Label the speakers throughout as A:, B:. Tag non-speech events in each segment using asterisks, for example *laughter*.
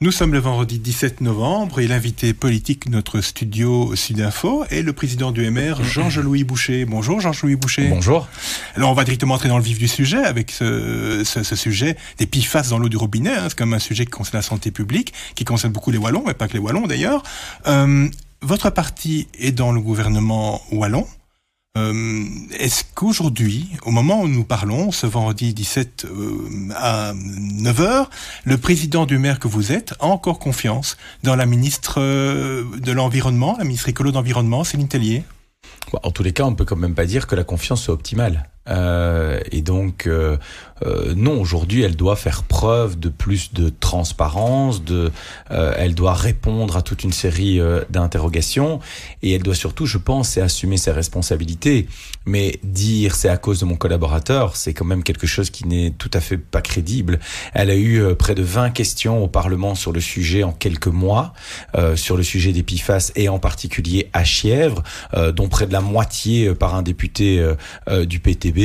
A: Nous sommes le vendredi 17 novembre et l'invité politique de notre studio Sudinfo est le président du MR, Jean-Louis Boucher. Bonjour Jean-Louis Boucher.
B: Bonjour.
A: Alors on va directement entrer dans le vif du sujet avec ce, sujet des PFAS dans l'eau du robinet. Hein. C'est comme un sujet qui concerne la santé publique, qui concerne beaucoup les Wallons, mais pas que les Wallons d'ailleurs. Euh, votre parti est dans le gouvernement Wallon. Euh, est-ce qu'aujourd'hui, au moment où nous parlons, ce vendredi 17 euh, à 9h, le président du maire que vous êtes a encore confiance dans la ministre euh, de l'Environnement, la ministre écolo d'Environnement, Céline Tellier?
B: En tous les cas, on ne peut quand même pas dire que la confiance soit optimale. Euh, et donc, euh, euh, non, aujourd'hui, elle doit faire preuve de plus de transparence, de, elle doit répondre à toute une série d'interrogations, et elle doit surtout, je pense, assumer ses responsabilités. Mais dire c'est à cause de mon collaborateur, c'est quand même quelque chose qui n'est tout à fait pas crédible. Elle a eu près de 20 questions au Parlement sur le sujet en quelques mois, sur le sujet des PIFAS et en particulier à Chièvre, dont près de la moitié par un député du PTB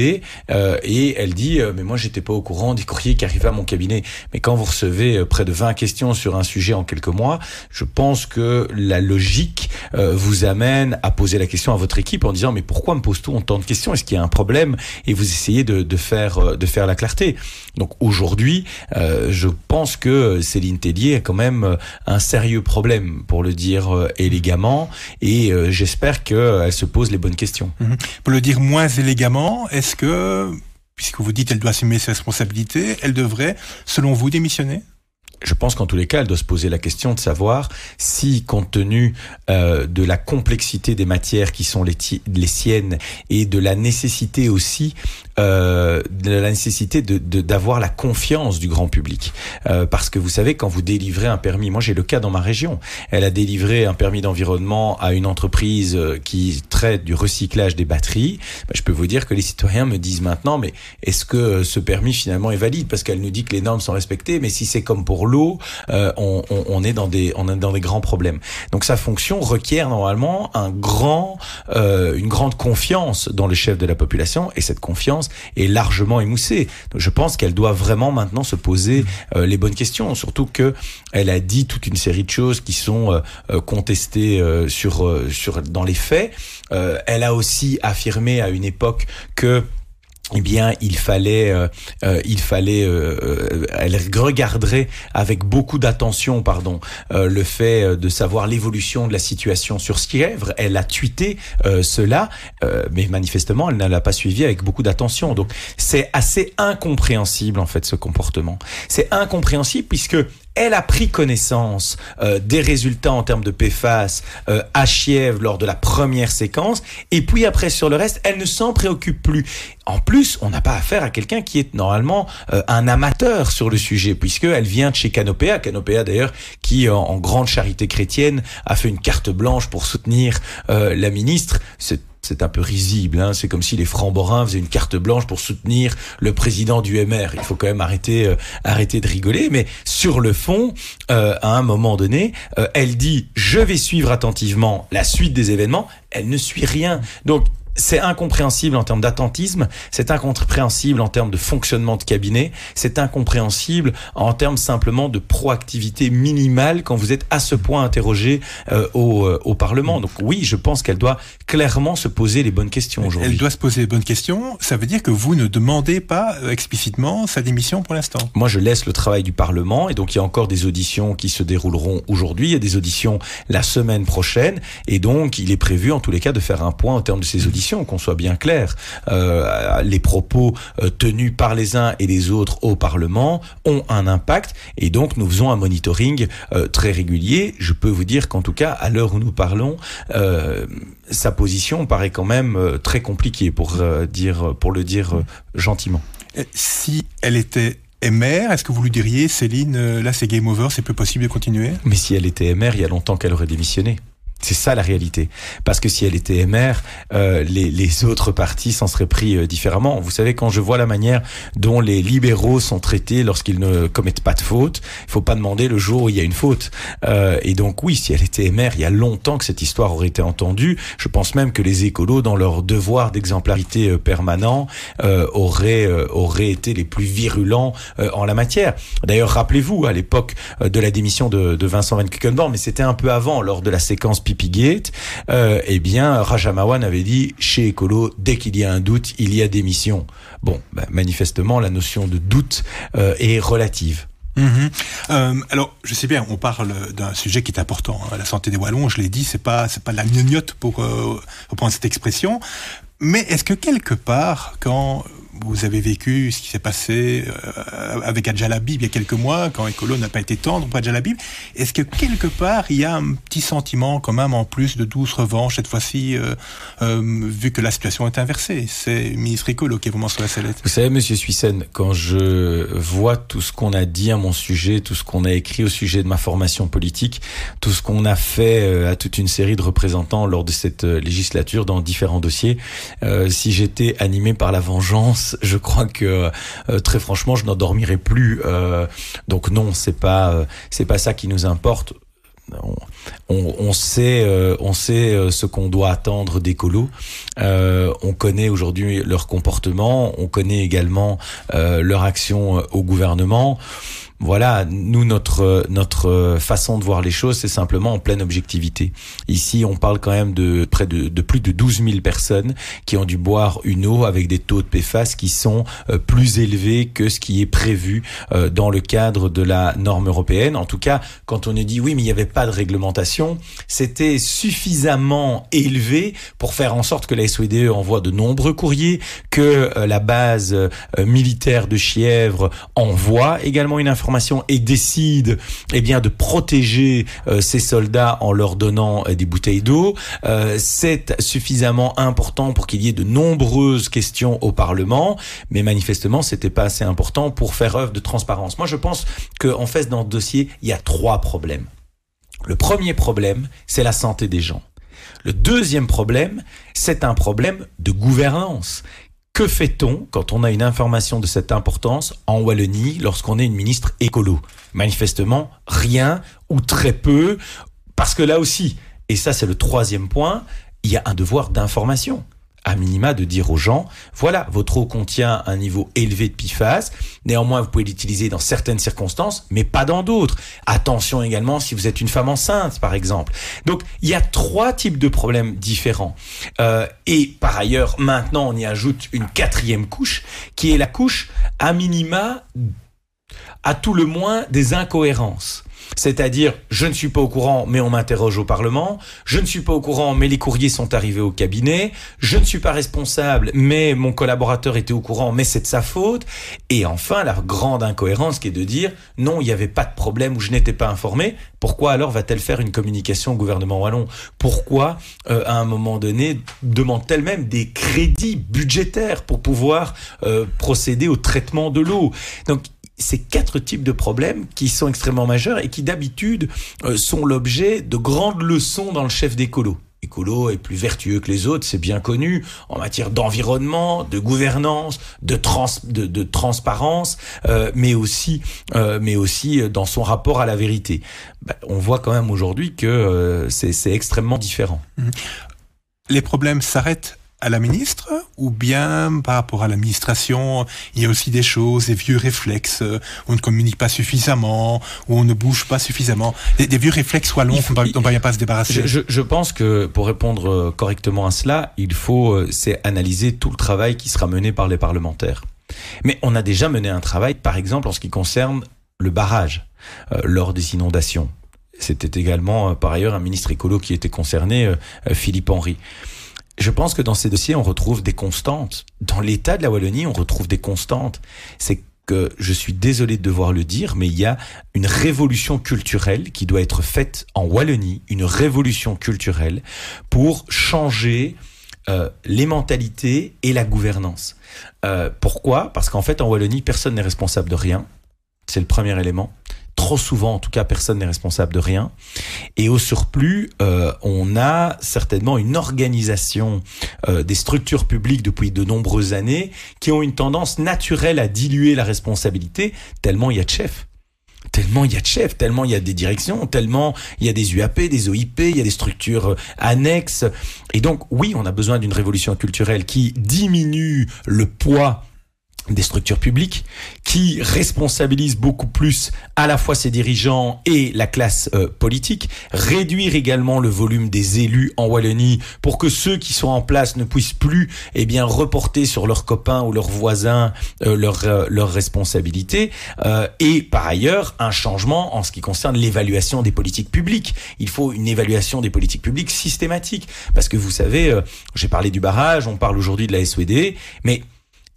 B: euh, et elle dit euh, mais moi j'étais pas au courant des courriers qui arrivaient à mon cabinet. Mais quand vous recevez euh, près de 20 questions sur un sujet en quelques mois, je pense que la logique vous amène à poser la question à votre équipe en disant mais pourquoi me pose-t-on autant de questions? Est-ce qu'il y a un problème? Et vous essayez de, de faire de faire la clarté. Donc aujourd'hui, je pense que Céline Tellier a quand même un sérieux problème pour le dire élégamment et j'espère qu'elle se pose les bonnes questions.
A: Mhm. Pour le dire moins élégamment, est-ce que, puisque vous dites qu'elle doit assumer ses responsabilités, elle devrait, selon vous, démissionner?
B: Je pense qu'en tous les cas, elle doit se poser la question de savoir si, compte tenu euh, de la complexité des matières qui sont les, les siennes et de la nécessité aussi euh, de la nécessité de d'avoir la confiance du grand public, euh, parce que vous savez quand vous délivrez un permis, moi j'ai le cas dans ma région, elle a délivré un permis d'environnement à une entreprise euh, qui traite du recyclage des batteries. Bah, je peux vous dire que les citoyens me disent maintenant, mais est-ce que ce permis finalement est valide? Parce qu'elle nous dit que les normes sont respectées, mais si c'est comme pour l'eau, euh, on, on, on, est dans des on est dans des grands problèmes. Donc sa fonction requiert normalement un grand euh, une grande confiance dans le chef de la population et cette confiance est largement émoussée. Je pense qu'elle doit vraiment maintenant se poser euh, les bonnes questions, surtout que elle a dit toute une série de choses qui sont euh, euh, contestées sur sur dans les faits. elle a aussi affirmé à une époque que eh bien, il fallait, euh, euh il fallait, euh, euh, elle regarderait avec beaucoup d'attention, pardon, le fait de savoir l'évolution de la situation sur Skièvre. Elle a tweeté cela, mais manifestement, elle ne l'a pas suivi avec beaucoup d'attention. Donc, c'est assez incompréhensible en fait ce comportement. C'est incompréhensible puisque elle a pris connaissance euh, des résultats en termes de PFAS euh, à Chièvre lors de la première séquence, et puis après sur le reste, elle ne s'en préoccupe plus. En plus, on n'a pas affaire à quelqu'un qui est normalement euh, un amateur sur le sujet, puisqu'elle vient de chez Canopéa, Canopéa d'ailleurs qui, en, grande charité chrétienne, a fait une carte blanche pour soutenir la ministre un peu risible. Hein. C'est comme si les francs-borins faisaient une carte blanche pour soutenir le président du MR. Il faut quand même arrêter, euh, arrêter de rigoler. Mais sur le fond, euh, à un moment donné, euh, elle dit je vais suivre attentivement la suite des événements. Elle ne suit rien. Donc c'est incompréhensible en termes d'attentisme, c'est incompréhensible en termes de fonctionnement de cabinet, c'est incompréhensible en termes simplement de proactivité minimale quand vous êtes à ce point interrogé euh, au, euh, au, Parlement. Donc oui, je pense qu'elle doit clairement se poser les bonnes questions aujourd'hui.
A: Elle doit se poser les bonnes questions. Ça veut dire que vous ne demandez pas euh, explicitement sa démission pour l'instant.
B: Moi, je laisse le travail du Parlement et donc il y a encore des auditions qui se dérouleront aujourd'hui. Il y a des auditions la semaine prochaine et donc il est prévu en tous les cas de faire un point en termes de ces auditions qu'on soit bien clair. Euh, les propos euh, tenus par les uns et les autres au Parlement ont un impact et donc nous faisons un monitoring euh, très régulier. Je peux vous dire qu'en tout cas, à l'heure où nous parlons, sa position paraît quand même très compliquée pour dire, pour le dire gentiment.
A: Si elle était MR, est-ce que vous lui diriez, Céline, là c'est game over, c'est plus possible de continuer?
B: Mais si elle était MR, il y a longtemps qu'elle aurait démissionné. C'est ça la réalité. Parce que si elle était MR, euh, les, les, autres partis s'en seraient pris euh, différemment. Vous savez, quand je vois la manière dont les libéraux sont traités lorsqu'ils ne commettent pas de faute, il faut pas demander le jour où il y a une faute. Euh, et donc oui, si elle était MR, il y a longtemps que cette histoire aurait été entendue. Je pense même que les écolos, dans leur devoir d'exemplarité euh, permanent, euh, auraient, auraient été les plus virulents en la matière. D'ailleurs, rappelez-vous, à l'époque de la démission de, de Vincent Van Kukenborn, mais c'était un peu avant, lors de la séquence Pipigate, euh, eh bien, Rajamawan avait dit chez Ecolo, dès qu'il y a un doute, il y a démission. Bon, bah, manifestement, la notion de doute euh, est relative.
A: Mhm. Euh, alors, je sais bien, on parle d'un sujet qui est important, hein, la santé des wallons. Je l'ai dit, c'est pas c'est pas la gnognotte pour reprendre cette expression. Mais est-ce que quelque part, quand vous avez vécu ce qui s'est passé euh, avec Adjalabib il y a quelques mois, quand Écolo n'a pas été tendre pour Adjalabib. Est-ce que quelque part, il y a un petit sentiment quand même en plus de douce revanche cette fois-ci, euh, euh, vu que la situation est inversée? C'est le ministre Écolo qui est vraiment sur la sellette.
B: Vous savez, Monsieur Suissen, quand je vois tout ce qu'on a dit à mon sujet, tout ce qu'on a écrit au sujet de ma formation politique, tout ce qu'on a fait à toute une série de représentants lors de cette législature dans différents dossiers, si j'étais animé par la vengeance, je crois que euh, très franchement, je n'en dormirai plus. Euh, donc non, c'est pas euh, c'est pas ça qui nous importe. On, sait, on sait ce qu'on doit attendre des colos. on connaît aujourd'hui leur comportement. On connaît également leur action au gouvernement voilà, nous notre notre façon de voir les choses, c'est simplement en pleine objectivité. Ici, on parle quand même de près de, de, plus de 12 000 personnes qui ont dû boire une eau avec des taux de PFAS qui sont euh, plus élevés que ce qui est prévu euh, dans le cadre de la norme européenne. En tout cas, quand on a dit oui, mais il n'y avait pas de réglementation, c'était suffisamment élevé pour faire en sorte que la SODE envoie de nombreux courriers, que euh, la base militaire de Chièvre envoie également une information et décide eh bien de protéger euh, ces soldats en leur donnant euh, des bouteilles d'eau, euh, c'est suffisamment important pour qu'il y ait de nombreuses questions au Parlement, mais manifestement c'était pas assez important pour faire œuvre de transparence. Moi je pense qu'en fait dans ce dossier il y a trois problèmes. Le premier problème, c'est la santé des gens. Le deuxième problème, c'est un problème de gouvernance. Que fait-on quand on a une information de cette importance en Wallonie lorsqu'on est une ministre écolo? Manifestement, rien ou très peu, parce que là aussi, et ça c'est le troisième point, il y a un devoir d'information à minima de dire aux gens, voilà, votre eau contient un niveau élevé de PFAS, néanmoins vous pouvez l'utiliser dans certaines circonstances, mais pas dans d'autres. Attention également si vous êtes une femme enceinte, par exemple. Donc il y a trois types de problèmes différents. Euh, et par ailleurs, maintenant on y ajoute une quatrième couche, qui est la couche à minima, à tout le moins, des incohérences. C'est-à-dire, je ne suis pas au courant, mais on m'interroge au Parlement. Je ne suis pas au courant, mais les courriers sont arrivés au cabinet. Je ne suis pas responsable, mais mon collaborateur était au courant, mais c'est de sa faute. Et enfin, la grande incohérence qui est de dire, non, il n'y avait pas de problème ou je n'étais pas informé. Pourquoi alors va-t-elle faire une communication au gouvernement wallon? Pourquoi, euh, à un moment donné, demande-t-elle même des crédits budgétaires pour pouvoir euh, procéder au traitement de l'eau? Donc, ces quatre types de problèmes qui sont extrêmement majeurs et qui d'habitude euh, sont l'objet de grandes leçons dans le chef d'écolo. Écolo est plus vertueux que les autres, c'est bien connu, en matière d'environnement, de gouvernance, de, de, transparence, euh, mais aussi, euh, mais aussi dans son rapport à la vérité. Ben, on voit quand même aujourd'hui que c'est extrêmement différent. Mmh.
A: Les problèmes s'arrêtent à la ministre ou bien par rapport à l'administration, il y a aussi des choses, des vieux réflexes, où on ne communique pas suffisamment, où on ne bouge pas suffisamment, des, vieux réflexes soient longs dont on ne va pas se débarrasser.
B: Je, je, pense que pour répondre euh, correctement à cela, il faut euh, c'est analyser tout le travail qui sera mené par les parlementaires. Mais on a déjà mené un travail, par exemple, en ce qui concerne le barrage euh, lors des inondations. C'était également, par ailleurs, un ministre écolo qui était concerné, Philippe Henry. Je pense que dans ces dossiers, on retrouve des constantes. Dans l'état de la Wallonie, on retrouve des constantes. C'est que je suis désolé de devoir le dire, mais il y a une révolution culturelle qui doit être faite en Wallonie, une révolution culturelle pour changer euh, les mentalités et la gouvernance. Euh, pourquoi? Parce qu'en fait, en Wallonie, personne n'est responsable de rien. C'est le premier élément. Trop souvent, en tout cas, personne n'est responsable de rien. Et au surplus, euh, on a certainement une organisation euh, des structures publiques depuis de nombreuses années qui ont une tendance naturelle à diluer la responsabilité tellement il y a de chefs tellement il y a de chefs, tellement il y a des directions, tellement il y a des UAP, des OIP, il y a des structures euh, annexes. Et donc, oui, on a besoin d'une révolution culturelle qui diminue le poids des structures publiques qui responsabilisent beaucoup plus à la fois ses dirigeants et la classe euh, politique, réduire également le volume des élus en Wallonie pour que ceux qui sont en place ne puissent plus eh bien reporter sur leurs copains ou leurs voisins euh, leurs euh, leurs responsabilités. Et par ailleurs un changement en ce qui concerne l'évaluation des politiques publiques. Il faut une évaluation des politiques publiques systématique. Parce que vous savez, j'ai parlé du barrage, on parle aujourd'hui de la SED, mais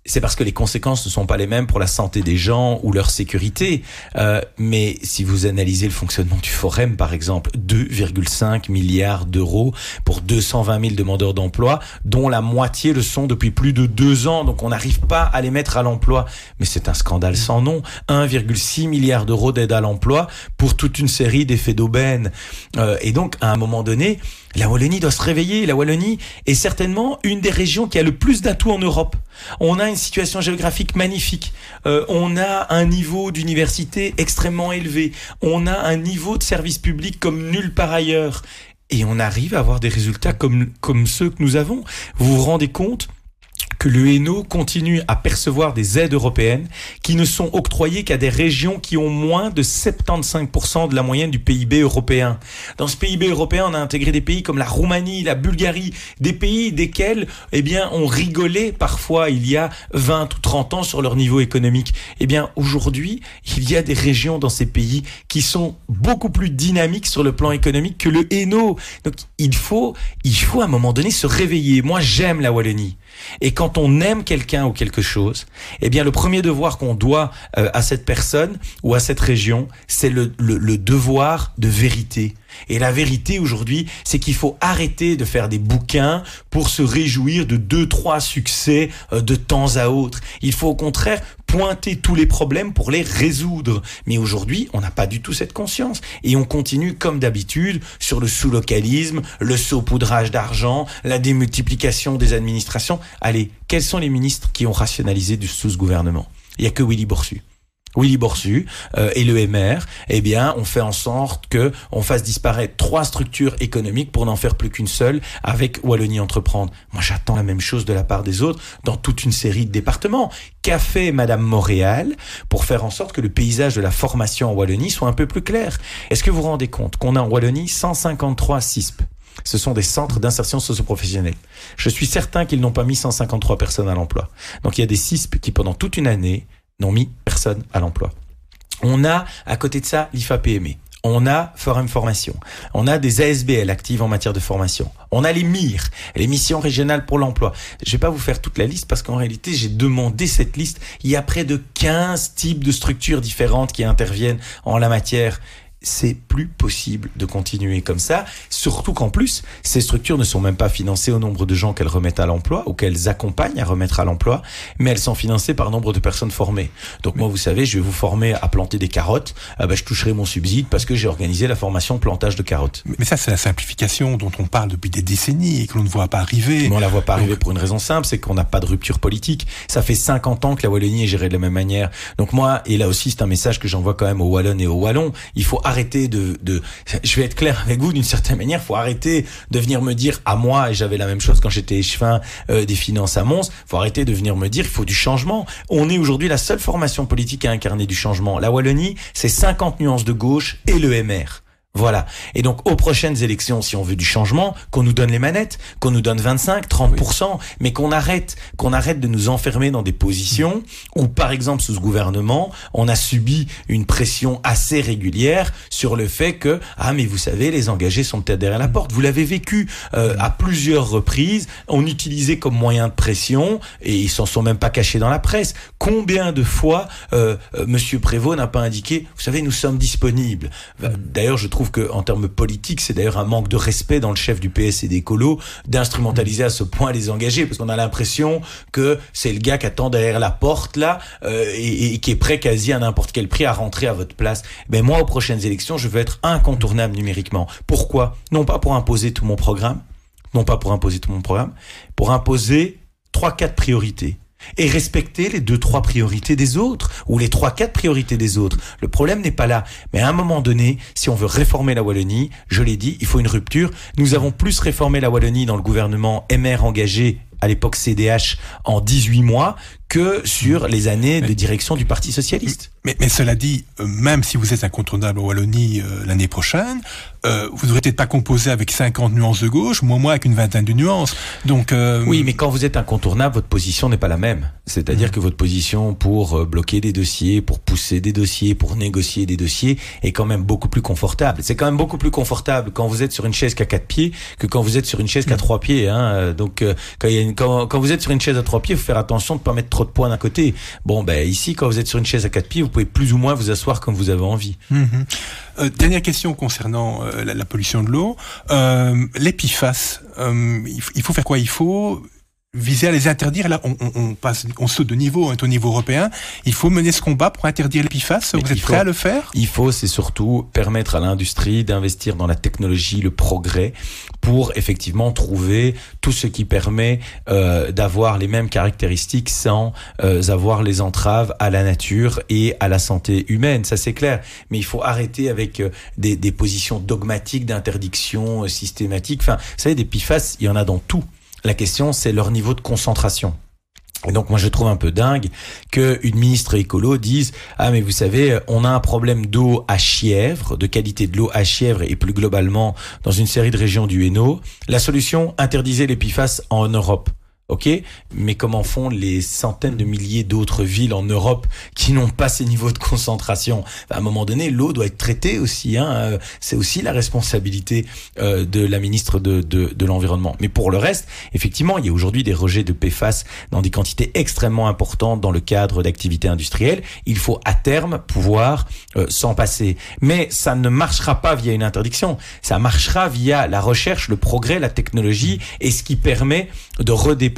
B: c'est parce que les conséquences ne sont pas les mêmes pour la santé des gens ou leur sécurité. Euh, mais si vous analysez le fonctionnement du Forum, par exemple, 2,5 milliards d'euros pour 220 000 demandeurs d'emploi, dont la moitié le sont depuis plus de deux ans. Donc on n'arrive pas à les mettre à l'emploi. Mais c'est un scandale sans nom. 1,6 milliard d'euros d'aide à l'emploi pour toute une série d'effets d'aubaine. Euh, et donc à un moment donné, la Wallonie doit se réveiller. La Wallonie est certainement une des régions qui a le plus d'atouts en Europe. On a une situation géographique magnifique. Euh, on a un niveau d'université extrêmement élevé. On a un niveau de service public comme nulle part ailleurs. Et on arrive à avoir des résultats comme, comme ceux que nous avons. Vous vous rendez compte que le Hainaut continue à percevoir des aides européennes qui ne sont octroyées qu'à des régions qui ont moins de 75% de la moyenne du PIB européen. Dans ce PIB européen, on a intégré des pays comme la Roumanie, la Bulgarie, des pays desquels, eh bien, on rigolait parfois il y a 20 ou 30 ans sur leur niveau économique. Eh bien, aujourd'hui, il y a des régions dans ces pays qui sont beaucoup plus dynamiques sur le plan économique que le Hainaut. Donc, il faut, il faut à un moment donné se réveiller. Moi, j'aime la Wallonie. Et quand on aime quelqu'un ou quelque chose, eh bien le premier devoir qu'on doit euh, à cette personne ou à cette région, c'est le, le, devoir de vérité. Et la vérité aujourd'hui, c'est qu'il faut arrêter de faire des bouquins pour se réjouir de deux, trois succès euh, de temps à autre. Il faut au contraire pointer tous les problèmes pour les résoudre. Mais aujourd'hui, on n'a pas du tout cette conscience. Et on continue comme d'habitude sur le sous-localisme, le saupoudrage d'argent, la démultiplication des administrations. Allez, quels sont les ministres qui ont rationalisé sous ce gouvernement? Il n'y a que Willy Borsu. Willy Borsu euh, et le MR, eh bien, on fait en sorte que on fasse disparaître trois structures économiques pour n'en faire plus qu'une seule avec Wallonie Entreprendre. Moi, j'attends la même chose de la part des autres dans toute une série de départements. Qu'a fait Madame Montréal pour faire en sorte que le paysage de la formation en Wallonie soit un peu plus clair? Est-ce que vous vous rendez compte qu'on a en Wallonie 153 CISP ce sont des centres d'insertion socio-professionnelle. Je suis certain qu'ils n'ont pas mis 153 personnes à l'emploi. Donc il y a des CISP qui, pendant toute une année, n'ont mis personne à l'emploi. On a, à côté de ça, l'IFA-PME. On a Forum Formation. On a des ASBL actives en matière de formation. On a les MIR, les missions régionales pour l'emploi. Je vais pas vous faire toute la liste parce qu'en réalité, j'ai demandé cette liste. Il y a près de 15 types de structures différentes qui interviennent en la matière c'est plus possible de continuer comme ça, surtout qu'en plus, ces structures ne sont même pas financées au nombre de gens qu'elles remettent à l'emploi ou qu'elles accompagnent à remettre à l'emploi, mais elles sont financées par nombre de personnes formées. Donc moi, vous savez, je vais vous former à planter des carottes, ah bah, je toucherai mon subside parce que j'ai organisé la formation plantage de carottes.
A: Mais ça, c'est la simplification dont on parle depuis des décennies et que l'on ne voit pas arriver.
B: Mais on la voit pas arriver pour une raison simple, c'est qu'on n'a pas de rupture politique. Ça fait 50 ans que la Wallonie est gérée de la même manière. Donc moi, et là aussi, c'est un message que j'envoie quand même aux Wallons et aux Wallons, il faut arrêter de, de, je vais être clair avec vous d'une certaine manière, faut arrêter de venir me dire à moi, et j'avais la même chose quand j'étais échevin euh, des finances à Mons, faut arrêter de venir me dire il faut du changement. On est aujourd'hui la seule formation politique à incarner du changement. La Wallonie, c'est 50 nuances de gauche et le MR. Voilà. Et donc, aux prochaines élections, si on veut du changement, qu'on nous donne les manettes, qu'on nous donne 25, 30%, mais qu'on arrête, qu'on arrête de nous enfermer dans des positions où, par exemple, sous ce gouvernement, on a subi une pression assez régulière sur le fait que, ah, mais vous savez, les engagés sont peut-être derrière la porte. Vous l'avez vécu euh, à plusieurs reprises. On utilisait comme moyen de pression et ils s'en sont même pas cachés dans la presse. Combien de fois euh, euh Monsieur Prévost n'a pas indiqué, vous savez, nous sommes disponibles. D'ailleurs, je trouve trouve que en termes politiques, c'est d'ailleurs un manque de respect dans le chef du PS et des colos d'instrumentaliser à ce point les engagés, parce qu'on a l'impression que c'est le gars qui attend derrière la porte là euh, et, et, qui est prêt quasi à n'importe quel prix à rentrer à votre place. Ben moi, aux prochaines élections, je veux être incontournable numériquement. Pourquoi? Non pas pour imposer tout mon programme, non pas pour imposer tout mon programme, pour imposer trois, quatre priorités et respecter les deux, trois priorités des autres ou les trois, quatre priorités des autres. Le problème n'est pas là. Mais à un moment donné, si on veut réformer la Wallonie, je l'ai dit, il faut une rupture. Nous avons plus réformé la Wallonie dans le gouvernement MR engagé à l'époque CDH en 18 mois que sur les années de direction du Parti socialiste.
A: Mais, mais cela dit, euh, même si vous êtes incontournable en Wallonie euh, l'année prochaine, euh, vous n'aurez peut-être pas composé avec 50 nuances de gauche, moi moi avec une vingtaine de nuances. Donc euh,
B: oui, mais quand vous êtes incontournable, votre position n'est pas la même. C'est-à-dire mmh. que votre position pour bloquer des dossiers, pour pousser des dossiers, pour négocier des dossiers est quand même beaucoup plus confortable. C'est quand même beaucoup plus confortable quand vous êtes sur une chaise qui a quatre pieds que quand vous êtes sur une chaise qui a trois pieds. Hein. Donc quand, il y a une, quand, quand, vous êtes sur une chaise à trois pieds, il faut faire attention de pas mettre trop de poids d'un côté. Bon, ben ici, quand vous êtes sur une chaise à quatre pieds, vous pouvez plus ou moins vous asseoir comme vous avez envie.
A: Mmh. Euh, dernière question concernant euh, la, la, pollution de l'eau. Euh, euh, il faut faire quoi? Il faut viser à les interdire. Là, on, on, on, passe, on saute de niveau, on est au niveau européen. Il faut mener ce combat pour interdire les PFAS. Vous êtes prêt à le faire?
B: Il faut, c'est surtout permettre à l'industrie d'investir dans la technologie, le progrès, pour effectivement trouver tout ce qui permet euh, d'avoir les mêmes caractéristiques sans euh, avoir les entraves à la nature et à la santé humaine. Ça c'est clair. Mais il faut arrêter avec euh, des, des positions dogmatiques d'interdiction euh, systématique. Enfin, vous savez, des PFAS, il y en a dans tout. La question, c'est leur niveau de concentration. Et donc moi je trouve un peu dingue que une ministre écolo dise ah mais vous savez on a un problème d'eau à Chièvre de qualité de l'eau à Chièvre et plus globalement dans une série de régions du Hainaut la solution interdisez les PFAS en Europe Ok, mais comment font les centaines de milliers d'autres villes en Europe qui n'ont pas ces niveaux de concentration? À un moment donné, l'eau doit être traitée aussi. Hein, euh, c'est aussi la responsabilité euh, de la ministre de, de, de l'environnement. Mais pour le reste, effectivement, il y a aujourd'hui des rejets de PFAS dans des quantités extrêmement importantes dans le cadre d'activités industrielles. Il faut à terme pouvoir euh, s'en passer. Mais ça ne marchera pas via une interdiction. Ça marchera via la recherche, le progrès, la technologie et ce qui permet de redéployer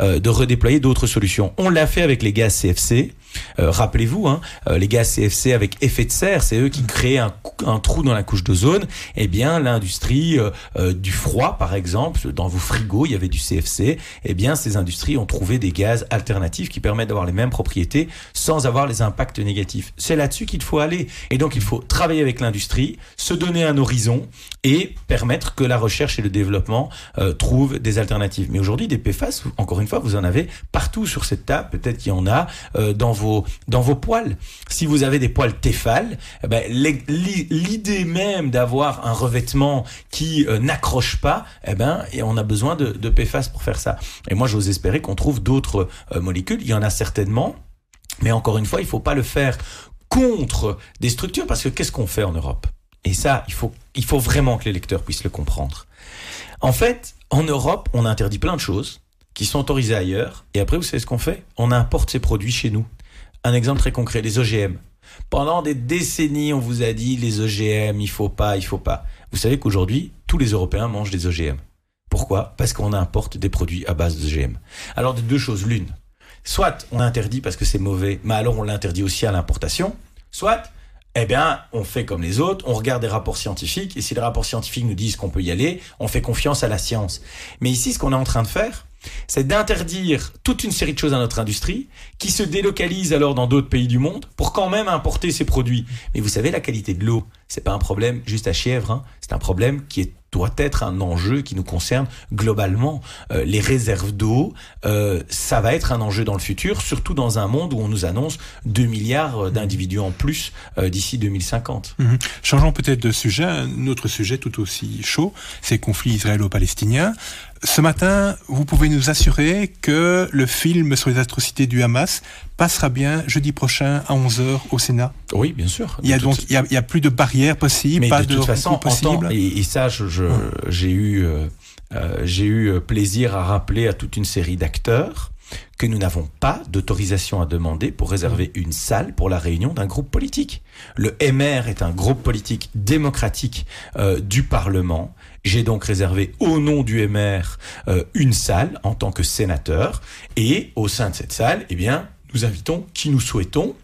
B: euh, de redéployer d'autres solutions. On l'a fait avec les gaz CFC. Euh, Rappelez-vous, hein, euh, les gaz CFC avec effet de serre, c'est eux qui créent un, trou dans la couche d'ozone. Eh bien, l'industrie euh, du froid, par exemple, dans vos frigos, il y avait du CFC. Eh bien, ces industries ont trouvé des gaz alternatifs qui permettent d'avoir les mêmes propriétés sans avoir les impacts négatifs. C'est là-dessus qu'il faut aller. Et donc, il faut travailler avec l'industrie, se donner un horizon et permettre que la recherche et le développement trouvent des alternatives. Mais aujourd'hui, des PFAS, encore une fois, vous en avez partout sur cette table. Peut-être qu'il y en a euh, dans vos dans vos poils. Si vous avez des poils Tefal, eh ben, l'idée même d'avoir un revêtement qui euh, n'accroche pas, eh ben, on a besoin de, PFAS pour faire ça. Et moi, j'ose espérer qu'on trouve d'autres euh, molécules. Il y en a certainement. Mais encore une fois, il faut pas le faire contre des structures parce que qu'est-ce qu'on fait en Europe? Et ça, il faut vraiment que les lecteurs puissent le comprendre. En fait, en Europe, on interdit plein de choses qui sont autorisées ailleurs. Et après, vous savez ce qu'on fait? On importe ces produits chez nous. Un exemple très concret, les OGM. Pendant des décennies, on vous a dit les OGM, il faut pas, il faut pas. Vous savez qu'aujourd'hui, tous les Européens mangent des OGM. Pourquoi? Parce qu'on importe des produits à base d'OGM. Alors, de deux choses, l'une. Soit on interdit parce que c'est mauvais, mais alors on l'interdit aussi à l'importation. Soit, eh bien, on fait comme les autres, on regarde des rapports scientifiques, et si les rapports scientifiques nous disent qu'on peut y aller, on fait confiance à la science. Mais ici, ce qu'on est en train de faire, c'est d'interdire toute une série de choses à notre industrie qui se délocalise alors dans d'autres pays du monde pour quand même importer ces produits. Mais vous savez, la qualité de l'eau, c'est pas un problème juste à Chièvre, hein. c'est un problème qui est doit être un enjeu qui nous concerne globalement. Euh, les réserves d'eau, euh, ça va être un enjeu dans le futur, surtout dans un monde où on nous annonce 2 milliards d'individus en plus euh, d'ici 2050.
A: Mmh. Changeons peut-être de sujet, un autre sujet tout aussi chaud, c'est conflit israélo-palestinien. Ce matin, vous pouvez nous assurer que le film sur les atrocités du Hamas passera bien jeudi prochain à 11h au Sénat
B: Oui, bien sûr.
A: Il y a donc il y a, il y a, plus de barrières possibles, pas
B: de, toute façon,
A: possible.
B: Et, et, ça, je, j'ai eu, euh, j'ai eu plaisir à rappeler à toute une série d'acteurs que nous n'avons pas d'autorisation à demander pour réserver une salle pour la réunion d'un groupe politique. Le MR est un groupe politique démocratique euh, du Parlement. J'ai donc réservé au nom du MR euh, une salle en tant que sénateur et au sein de cette salle, eh bien, nous invitons qui nous souhaitons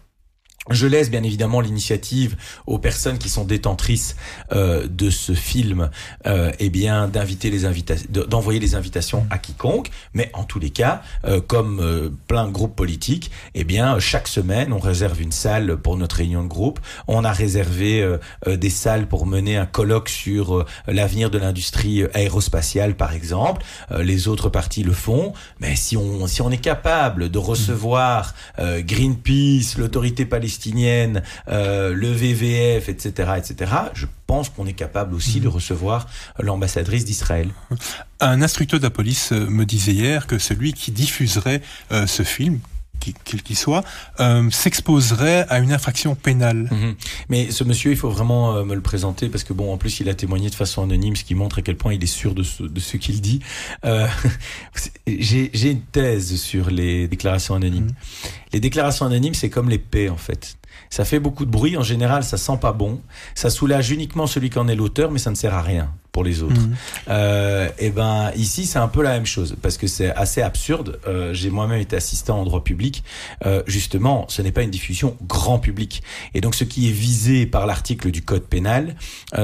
B: je laisse bien évidemment l'initiative aux personnes qui sont détentrices euh, de ce film, euh, eh bien d'inviter les d'envoyer les invitations à quiconque. Mais en tous les cas, euh, comme euh, plein de groupes politiques, eh bien chaque semaine on réserve une salle pour notre réunion de groupe. On a réservé euh, des salles pour mener un colloque sur l'avenir de l'industrie aérospatiale, par exemple. les autres partis le font. Mais si on si on est capable de recevoir Greenpeace, l'autorité palestinienne palestinienne, euh, le VVF, etc., etc., je pense qu'on est capable aussi de recevoir l'ambassadrice d'Israël.
A: Un instructeur de la police me disait hier que celui qui diffuserait euh, ce film, quel qu'il soit, euh, s'exposerait à une infraction pénale.
B: Mhm. Mais ce monsieur, il faut vraiment euh, me le présenter parce que bon, en plus, il a témoigné de façon anonyme, ce qui montre à quel point il est sûr de ce, de ce qu'il dit. Euh, *laughs* J'ai une thèse sur les déclarations anonymes. Mhm. Les déclarations anonymes, c'est comme les paix en fait. Ça fait beaucoup de bruit. En général, ça sent pas bon. Ça soulage uniquement celui qui en est l'auteur, mais ça ne sert à rien pour les autres. Mmh. Euh, et ben ici, c'est un peu la même chose parce que c'est assez absurde. Euh, J'ai moi-même été assistant en droit public. Euh, justement, ce n'est pas une diffusion grand public. Et donc, ce qui est visé par l'article du code pénal,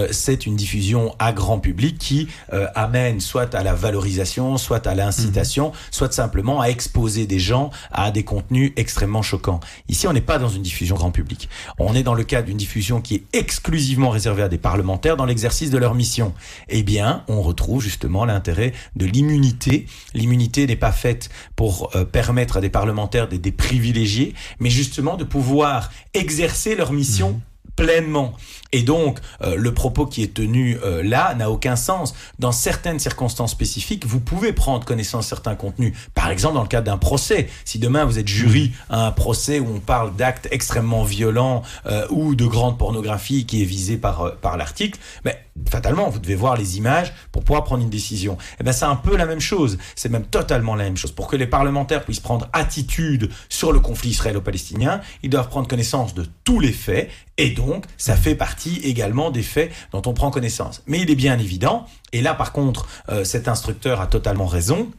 B: c'est une diffusion à grand public qui amène soit à la valorisation, soit à l'incitation, mmh. soit simplement à exposer des gens à des contenus extrêmement choquants. Ici, on n'est pas dans une diffusion grand public. On est dans le cadre d'une diffusion qui est exclusivement réservée à des parlementaires dans l'exercice de leur mission. Eh bien, on retrouve justement l'intérêt de l'immunité. L'immunité n'est pas faite pour euh, permettre à des parlementaires des privilégiés, mais justement de pouvoir exercer leur mission. Mmh pleinement. Et donc, euh, le propos qui est tenu euh, là n'a aucun sens. Dans certaines circonstances spécifiques, vous pouvez prendre connaissance de certains contenus. Par exemple, dans le cadre d'un procès. Si demain vous êtes jury à un procès où on parle d'actes extrêmement violents euh, ou de grande pornographie qui est visée par, par l'article, mais fatalement, vous devez voir les images pour pouvoir prendre une décision. Et eh ben, c'est un peu la même chose. C'est même totalement la même chose. Pour que les parlementaires puissent prendre attitude sur le conflit israélo-palestinien, ils doivent prendre connaissance de tous les faits et donc, ça fait partie également des faits dont on prend connaissance. Mais il est bien évident, et là par contre, euh, cet instructeur a totalement raison,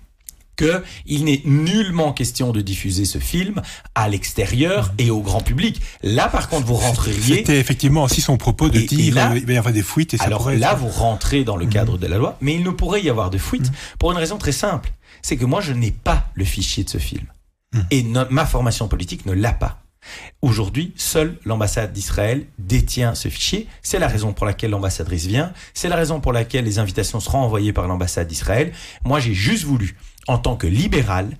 B: qu'il n'est nullement question de diffuser ce film à l'extérieur et au grand public. Là, par contre, vous rentreriez...
A: C'était effectivement aussi son propos de dire là, il va y avoir des fuites. Et ça
B: alors là, vous rentrez dans le cadre mmh. de la loi, mais il ne pourrait y avoir de fuite mmh. pour une raison très simple. C'est que moi, je n'ai pas le fichier de ce film. Mmh. Et ma formation politique ne l'a pas. Aujourd'hui, seule l'ambassade d'Israël détient ce fichier. C'est la raison pour laquelle l'ambassadrice vient. C'est la raison pour laquelle les invitations seront envoyées par l'ambassade d'Israël. Moi, j'ai juste voulu, en tant que libéral,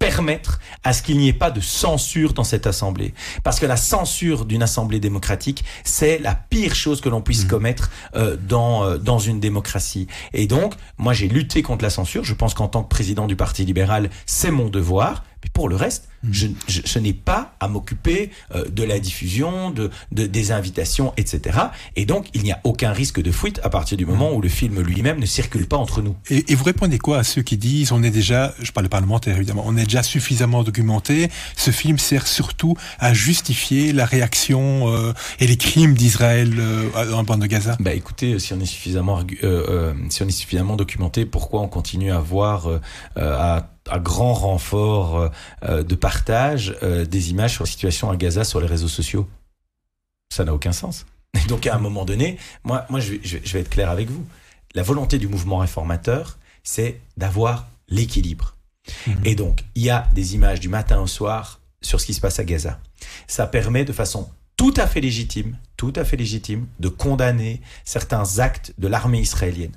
B: permettre à ce qu'il n'y ait pas de censure dans cette assemblée. Parce que la censure d'une assemblée démocratique, c'est la pire chose que l'on puisse mmh. commettre euh, dans, euh, dans une démocratie. Et donc, moi j'ai lutté contre la censure. Je pense qu'en tant que président du Parti libéral, c'est mon devoir. Mais pour le reste, hmm. je, je, je n'ai pas à m'occuper euh, de la diffusion, de, de, des invitations, etc. Et donc, il n'y a aucun risque de fuite à partir du moment hmm. où le film lui-même ne circule pas entre nous.
A: Et, et, vous répondez quoi à ceux qui disent, on est déjà, je parle parlementaire évidemment, on est déjà suffisamment documenté, ce film sert surtout à justifier la réaction euh, et les crimes d'Israël euh, en bande de Gaza?
B: Bah écoutez, si on est suffisamment, euh, euh, si on est suffisamment documenté, pourquoi on continue à voir à à grand renfort euh, euh, de partage euh, des images sur la situation à Gaza sur les réseaux sociaux. Ça n'a aucun sens. Et donc à un moment donné, moi, moi je, je, je vais être clair avec vous. La volonté du mouvement réformateur, c'est d'avoir l'équilibre. Mmh. Et donc, il y a des images du matin au soir sur ce qui se passe à Gaza. Ça permet de façon tout à fait légitime, tout à fait légitime, de condamner certains actes de l'armée israélienne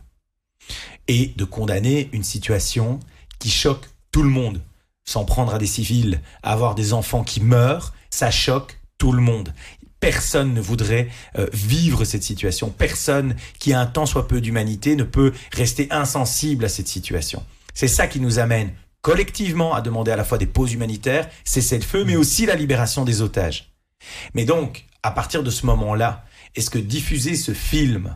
B: et de condamner une situation qui choque tout le monde. S'en prendre à des civils, avoir des enfants qui meurent, ça choque tout le monde. Personne ne voudrait euh, vivre cette situation. Personne qui a un tant soit peu d'humanité ne peut rester insensible à cette situation. C'est ça qui nous amène collectivement à demander à la fois des pauses humanitaires, cesser le feu, mais aussi la libération des otages. Mais donc, à partir de ce moment-là, est-ce que diffuser ce film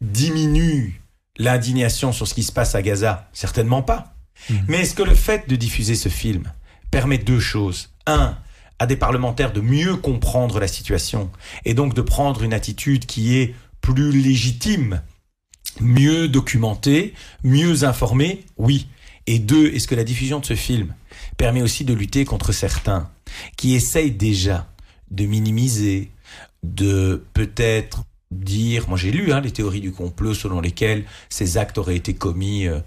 B: diminue l'indignation sur ce qui se passe à Gaza? Certainement pas. Mmh. Mais est-ce que le fait de diffuser ce film permet deux choses? Un, à des parlementaires de mieux comprendre la situation et donc de prendre une attitude qui est plus légitime, mieux documentée, mieux informée Oui. Et deux, est-ce que la diffusion de ce film permet aussi de lutter contre certains qui essayent déjà de minimiser, de peut-être dire, moi j'ai lu hein, les théories du complot selon lesquelles ces actes auraient été commis euh,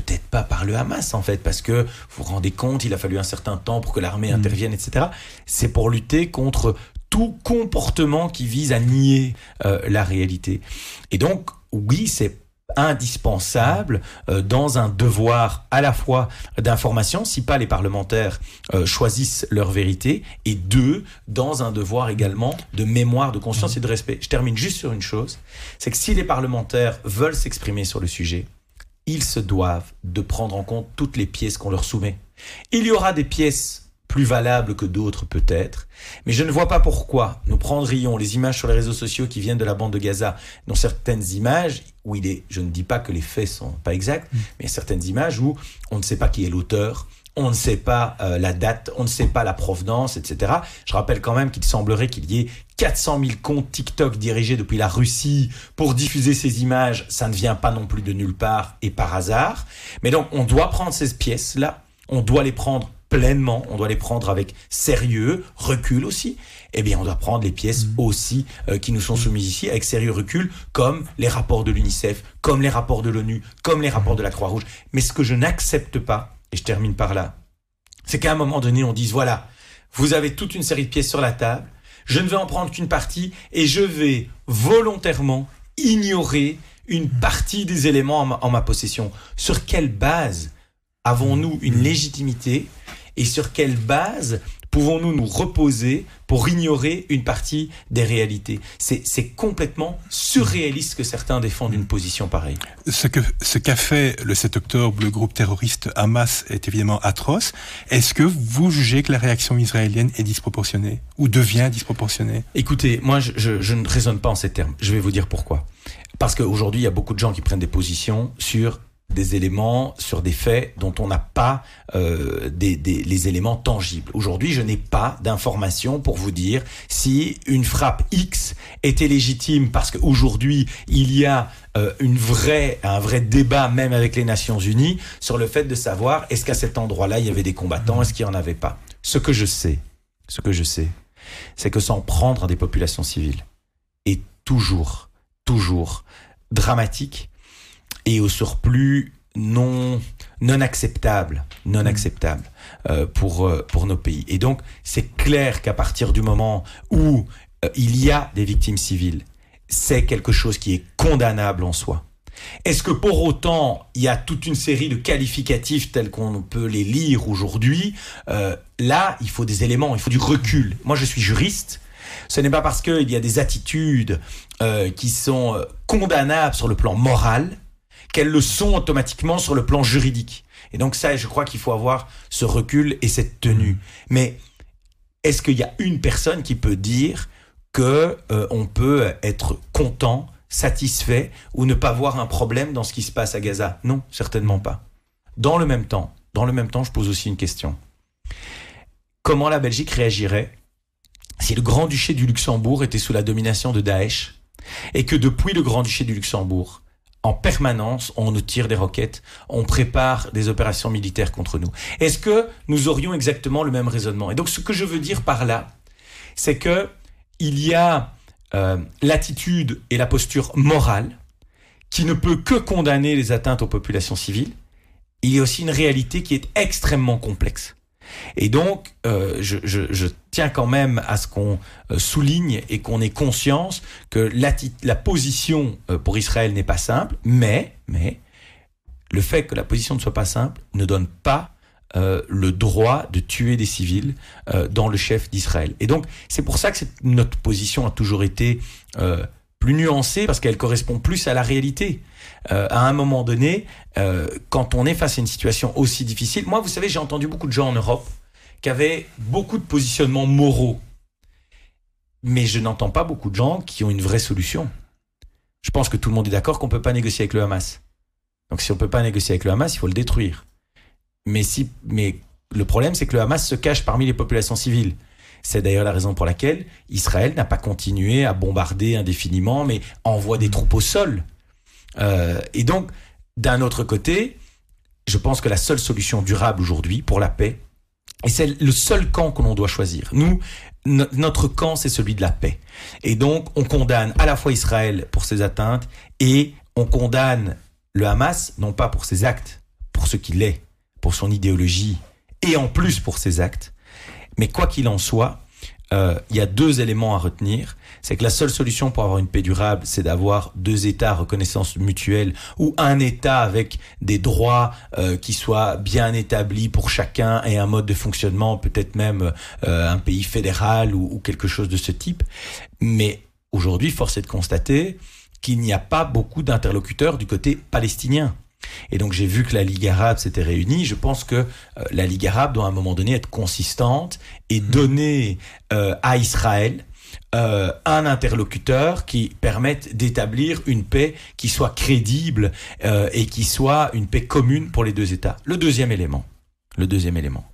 B: peut-être pas par le Hamas en fait, parce que vous vous rendez compte, il a fallu un certain temps pour que l'armée mm. intervienne, etc. C'est pour lutter contre tout comportement qui vise à nier euh, la réalité. Et donc, oui, c'est indispensable euh, dans un devoir à la fois d'information, si pas les parlementaires euh, choisissent leur vérité, et deux, dans un devoir également de mémoire, de conscience et de respect. Je termine juste sur une chose, c'est que si les parlementaires veulent s'exprimer sur le sujet, ils se doivent de prendre en compte toutes les pièces qu'on leur soumet. Il y aura des pièces plus valables que d'autres peut-être, mais je ne vois pas pourquoi nous prendrions les images sur les réseaux sociaux qui viennent de la bande de Gaza, dont certaines images où il est, je ne dis pas que les faits sont pas exacts, mm. mais certaines images où on ne sait pas qui est l'auteur, on ne sait pas euh, la date, on ne sait pas la provenance, etc. Je rappelle quand même qu'il semblerait qu'il y ait 400 000 comptes TikTok dirigés depuis la Russie pour diffuser ces images. Ça ne vient pas non plus de nulle part et par hasard. Mais donc, on doit prendre ces pièces-là, on doit les prendre pleinement, on doit les prendre avec sérieux, recul aussi. Eh bien, on doit prendre les pièces mmh. aussi euh, qui nous sont soumises ici avec sérieux recul, comme les rapports de l'UNICEF, comme les rapports de l'ONU, comme les rapports de la Croix-Rouge. Mais ce que je n'accepte pas, et je termine par là, c'est qu'à un moment donné, on dise, voilà, vous avez toute une série de pièces sur la table, je ne vais en prendre qu'une partie et je vais volontairement ignorer une partie des éléments en ma, possession. Sur quelle base avons-nous une légitimité et sur quelle base pouvons-nous nous reposer pour ignorer une partie des réalités? C'est complètement surréaliste que certains défendent une position pareille.
A: Ce qu'a ce qu'a fait le 7 octobre le groupe terroriste Hamas est évidemment atroce. Est-ce que vous jugez que la réaction israélienne est disproportionnée ou devient disproportionnée?
B: Écoutez, moi je, je, je ne raisonne pas en ces termes. Je vais vous dire pourquoi. Parce qu'aujourd'hui, il y a beaucoup de gens qui prennent des positions sur des éléments sur des faits dont on n'a pas euh, des, les éléments tangibles. Aujourd'hui, je n'ai pas d'informations pour vous dire si une frappe X était légitime parce qu'aujourd'hui, il y a euh, un vrai débat même avec les Nations Unies sur le fait de savoir est-ce qu'à cet endroit-là, il y avait des combattants, est-ce qu'il n'y en avait pas. Ce que je sais, ce que je sais, c'est que s'en prendre à des populations civiles est toujours, toujours dramatique et au surplus non non acceptable, non acceptable euh, pour euh, pour nos pays. Et donc c'est clair qu'à partir du moment où euh, il y a des victimes civiles, c'est quelque chose qui est condamnable en soi. Est-ce que pour autant il y a toute une série de qualificatifs tels qu'on peut les lire aujourd'hui Là, il faut des éléments, il faut du recul. Moi, je suis juriste. Ce n'est pas parce qu'il y a des attitudes qui sont condamnables sur le plan moral qu'elles le sont automatiquement sur le plan juridique. Et donc ça, je crois qu'il faut avoir ce recul et cette tenue. Mais est-ce qu'il y a une personne qui peut dire que euh, on peut être content, satisfait ou ne pas voir un problème dans ce qui se passe à Gaza? Non, certainement pas. Dans le même temps, dans le même temps, je pose aussi une question. Comment la Belgique réagirait si le Grand-Duché du Luxembourg était sous la domination de Daesh et que depuis le Grand-Duché du Luxembourg, en permanence, on nous tire des roquettes, on prépare des opérations militaires contre nous. Est-ce que nous aurions exactement le même raisonnement? Et donc, ce que je veux dire par là, c'est que il y a euh, l'attitude et la posture morale qui ne peut que condamner les atteintes aux populations civiles. Il y a aussi une réalité qui est extrêmement complexe. Et donc, euh, je, tiens quand même à ce qu'on euh, souligne et qu'on ait conscience que la, position euh, pour Israël n'est pas simple, mais, mais le fait que la position ne soit pas simple ne donne pas le droit de tuer des civils dans le chef d'Israël. Et donc, c'est pour ça que notre position a toujours été plus nuancée, parce qu'elle correspond plus à la réalité. Euh, à un moment donné, euh, quand on est face à une situation aussi difficile, moi, vous savez, j'ai entendu beaucoup de gens en Europe qui avaient beaucoup de positionnements moraux. Mais je n'entends pas beaucoup de gens qui ont une vraie solution. Je pense que tout le monde est d'accord qu'on ne peut pas négocier avec le Hamas. Donc si on ne peut pas négocier avec le Hamas, il faut le détruire. Mais si, mais le problème, c'est que le Hamas se cache parmi les populations civiles. C'est d'ailleurs la raison pour laquelle Israël n'a pas continué à bombarder indéfiniment, mais envoie des troupes au sol. Euh, et donc, d'un autre côté, je pense que la seule solution durable aujourd'hui pour la paix, et c'est le seul camp que l'on doit choisir. Nous, notre camp, c'est celui de la paix. Et donc, on condamne à la fois Israël pour ses atteintes et on condamne le Hamas, non pas pour ses actes, pour ce qu'il est, pour son idéologie, et en plus pour ses actes. Mais quoi qu'il en soit, euh, il y a deux éléments à retenir. C'est que la seule solution pour avoir une paix durable, c'est d'avoir deux États à reconnaissance mutuelle ou un État avec des droits euh, qui soient bien établis pour chacun et un mode de fonctionnement, peut-être même euh, un pays fédéral ou, ou, quelque chose de ce type. Mais aujourd'hui, force est de constater qu'il n'y a pas beaucoup d'interlocuteurs du côté palestinien. Et donc j'ai vu que la Ligue arabe s'était réunie. Je pense que euh, la Ligue arabe doit à un moment donné être consistante et mmh. donner euh, à Israël euh, un interlocuteur qui permette d'établir une paix qui soit crédible et qui soit une paix commune pour les deux États. Le deuxième élément. Le deuxième élément.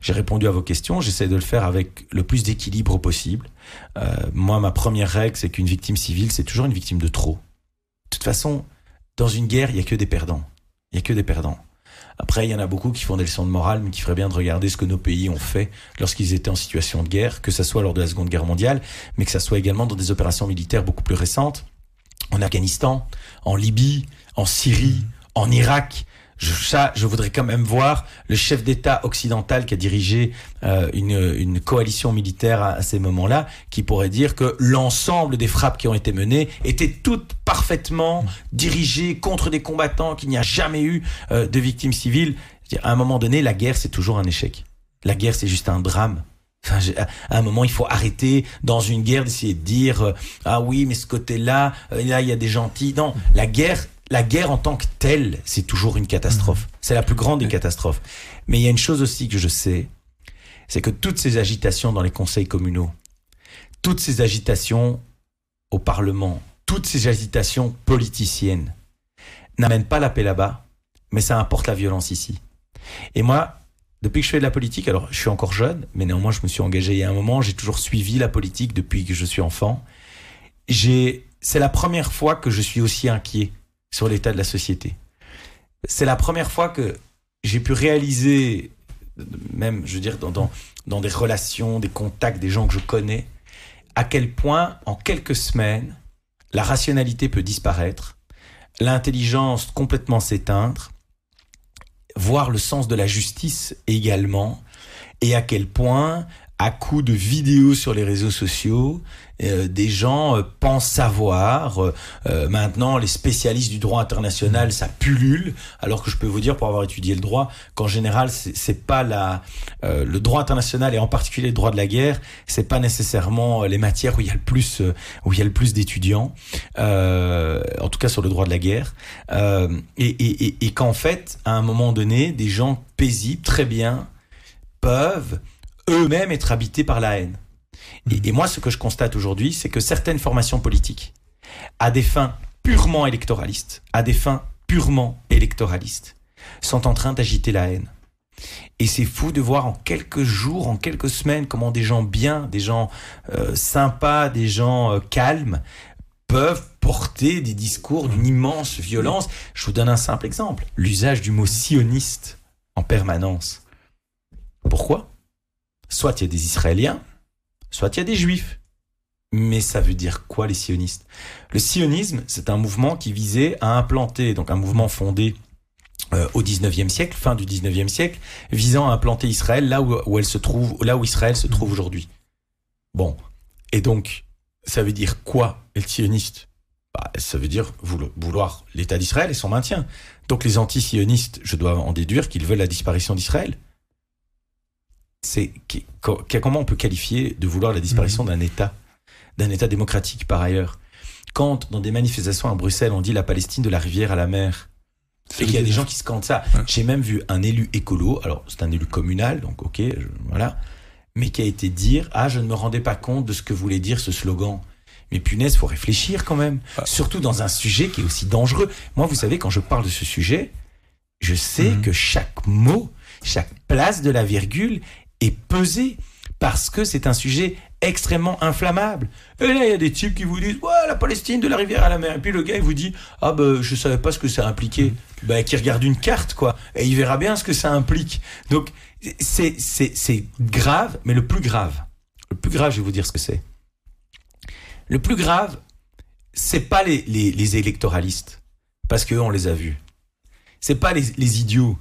B: J'ai répondu à vos questions, j'essaie de le faire avec le plus d'équilibre possible. moi, ma première règle, c'est qu'une victime civile, c'est toujours une victime de trop. De toute façon, dans une guerre, il y a que des perdants. Il y a que des perdants. Après, il y en a beaucoup qui font des leçons de morale, mais qui feraient bien de regarder ce que nos pays ont fait lorsqu'ils étaient en situation de guerre, que ce soit lors de la Seconde Guerre mondiale, mais que ça soit également dans des opérations militaires beaucoup plus récentes, en Afghanistan, en Libye, en Syrie, en Irak, je, ça, je voudrais quand même voir le chef d'État occidental qui a dirigé euh, une, une, coalition militaire à, ces moments-là, qui pourrait dire que l'ensemble des frappes qui ont été menées étaient toutes parfaitement dirigées contre des combattants, qu'il n'y a jamais eu euh, de victimes civiles. À un moment donné, la guerre, c'est toujours un échec. La guerre, c'est juste un drame. Enfin, à un moment, il faut arrêter dans une guerre d'essayer de dire euh, ah oui, mais ce côté-là, là il y a des gentils. Non, la guerre, la guerre en tant que telle, c'est toujours une catastrophe. Mhm. C'est la plus grande des catastrophes. Mais il y a une chose aussi que je sais, c'est que toutes ces agitations dans les conseils communaux, toutes ces agitations au Parlement, toutes ces agitations politiciennes n'amènent pas la paix là-bas, mais ça apporte la violence ici. Et moi, depuis que je fais de la politique, alors je suis encore jeune, mais néanmoins je me suis engagé il y a un moment, j'ai toujours suivi la politique depuis que je suis enfant. J'ai, c'est la première fois que je suis aussi inquiet sur l'état de la société. C'est la première fois que j'ai pu réaliser, même, je veux dire, dans, dans, dans des relations, des contacts, des gens que je connais, à quel point, en quelques semaines, la rationalité peut disparaître, l'intelligence complètement s'éteindre, voir le sens de la justice également, et à quel point à coup de vidéos sur les réseaux sociaux, euh, des gens euh, pensent savoir. Euh, maintenant, les spécialistes du droit international, ça pullule. Alors que je peux vous dire, pour avoir étudié le droit, qu'en général, c'est pas la le droit international et en particulier le droit de la guerre, c'est pas nécessairement les matières où il y a le plus où il y a le plus d'étudiants. en tout cas, sur le droit de la guerre. et et, et, et qu'en fait, à un moment donné, des gens paisibles, très bien, peuvent eux-mêmes être habités par la haine. Et, moi, ce que je constate aujourd'hui, c'est que certaines formations politiques, à des fins purement électoralistes, à des fins purement électoralistes, sont en train d'agiter la haine. Et c'est fou de voir en quelques jours, en quelques semaines, comment des gens bien, des gens euh, sympas, des gens euh, calmes peuvent porter des discours d'une immense violence. Je vous donne un simple exemple. L'usage du mot sioniste en permanence. Pourquoi? Soit il y a des Israéliens, soit il y a des Juifs. Mais ça veut dire quoi les sionistes? Le sionisme, c'est un mouvement qui visait à implanter, donc un mouvement fondé euh, au 19e siècle, fin du 19e siècle, visant à implanter Israël là où, Israël se trouve aujourd'hui. Bon, et donc ça veut dire quoi le sioniste bah, Ça veut dire vouloir l'État d'Israël et son maintien. Donc les anti-sionistes, je dois en déduire qu'ils veulent la disparition d'Israël c'est comment on peut qualifier de vouloir la disparition mhm. d'un État, d'un État démocratique par ailleurs? Quand dans des manifestations à Bruxelles on dit la Palestine de la rivière à la mer, et qu'il y a des gens qui se cantent ça. J'ai même vu un élu écolo, alors c'est un élu communal, donc ok, voilà, mais qui a été dire ah je ne me rendais pas compte de ce que voulait dire ce slogan. Mais punaise, faut réfléchir quand même, ah. surtout dans un sujet qui est aussi dangereux. Moi, vous savez, quand je parle de ce sujet, je sais mhm. que chaque mot chaque place de la virgule est pesée parce que c'est un sujet extrêmement inflammable. Et là, il y a des types qui vous disent, ouais, la Palestine de la rivière à la mer. Et puis le gars, il vous dit, ah ben, je savais pas ce que ça impliquait. Ben, qui regarde une carte, quoi. Et il verra bien ce que ça implique. Donc, c'est, c'est, c'est grave, mais le plus grave, le plus grave, je vais vous dire ce que c'est. Le plus grave, c'est pas les, électoralistes, parce qu'eux, on les a vus. C'est pas les, les idiots,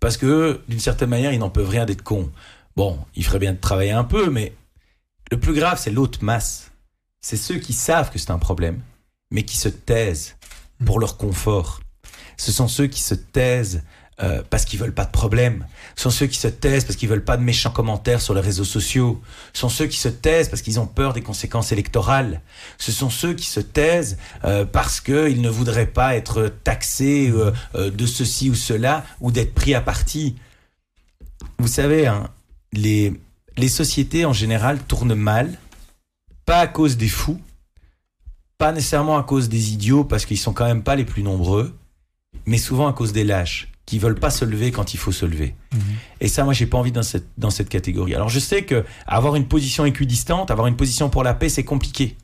B: parce que d'une certaine manière, ils n'en peuvent rien d'être cons. Bon, il ferait bien de travailler un peu, mais le plus grave, c'est l'autre masse. C'est ceux qui savent que c'est un problème, mais qui se taisent pour leur confort. Ce sont ceux qui se taisent euh, parce qu'ils veulent pas de problème. Ce sont ceux qui se taisent parce qu'ils veulent pas de méchants commentaires sur les réseaux sociaux. Ce sont ceux qui se taisent parce qu'ils ont peur des conséquences électorales. Ce sont ceux qui se taisent euh, parce qu'ils ne voudraient pas être taxés euh, de ceci ou cela ou d'être pris à partie. Vous savez, hein, les, les sociétés en général tournent mal, pas à cause des fous, pas nécessairement à cause des idiots parce qu'ils sont quand même pas les plus nombreux, mais souvent à cause des lâches qui veulent pas se lever quand il faut se lever. Mhm. Et ça, moi, j'ai pas envie dans cette, dans cette catégorie. Alors, je sais que avoir une position équidistante, avoir une position pour la paix, c'est compliqué.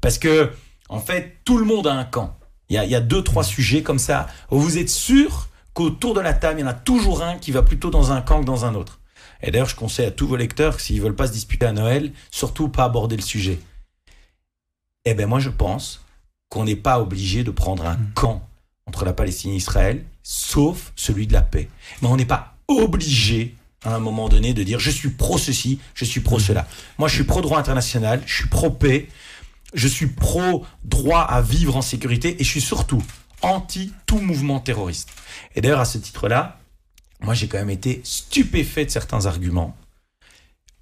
B: Parce que, en fait, tout le monde a un camp. Il y a, il y a deux, trois sujets comme ça où vous êtes sûr qu'autour de la table, il y en a toujours un qui va plutôt dans un camp que dans un autre. Et d'ailleurs, je conseille à tous vos lecteurs, s'ils veulent pas se disputer à Noël, surtout pas aborder le sujet. Eh ben, moi, je pense qu'on n'est pas obligé de prendre un hmm. camp entre la Palestine et Israël, sauf celui de la paix. Mais on n'est pas obligé à un moment donné de dire je suis pro ceci, je suis pro hmm. cela. Moi, je suis pro droit international, je suis pro paix, je suis pro droit à vivre en sécurité et je suis surtout anti tout mouvement terroriste. Et d'ailleurs, à ce titre-là, moi j'ai quand même été stupéfait de certains arguments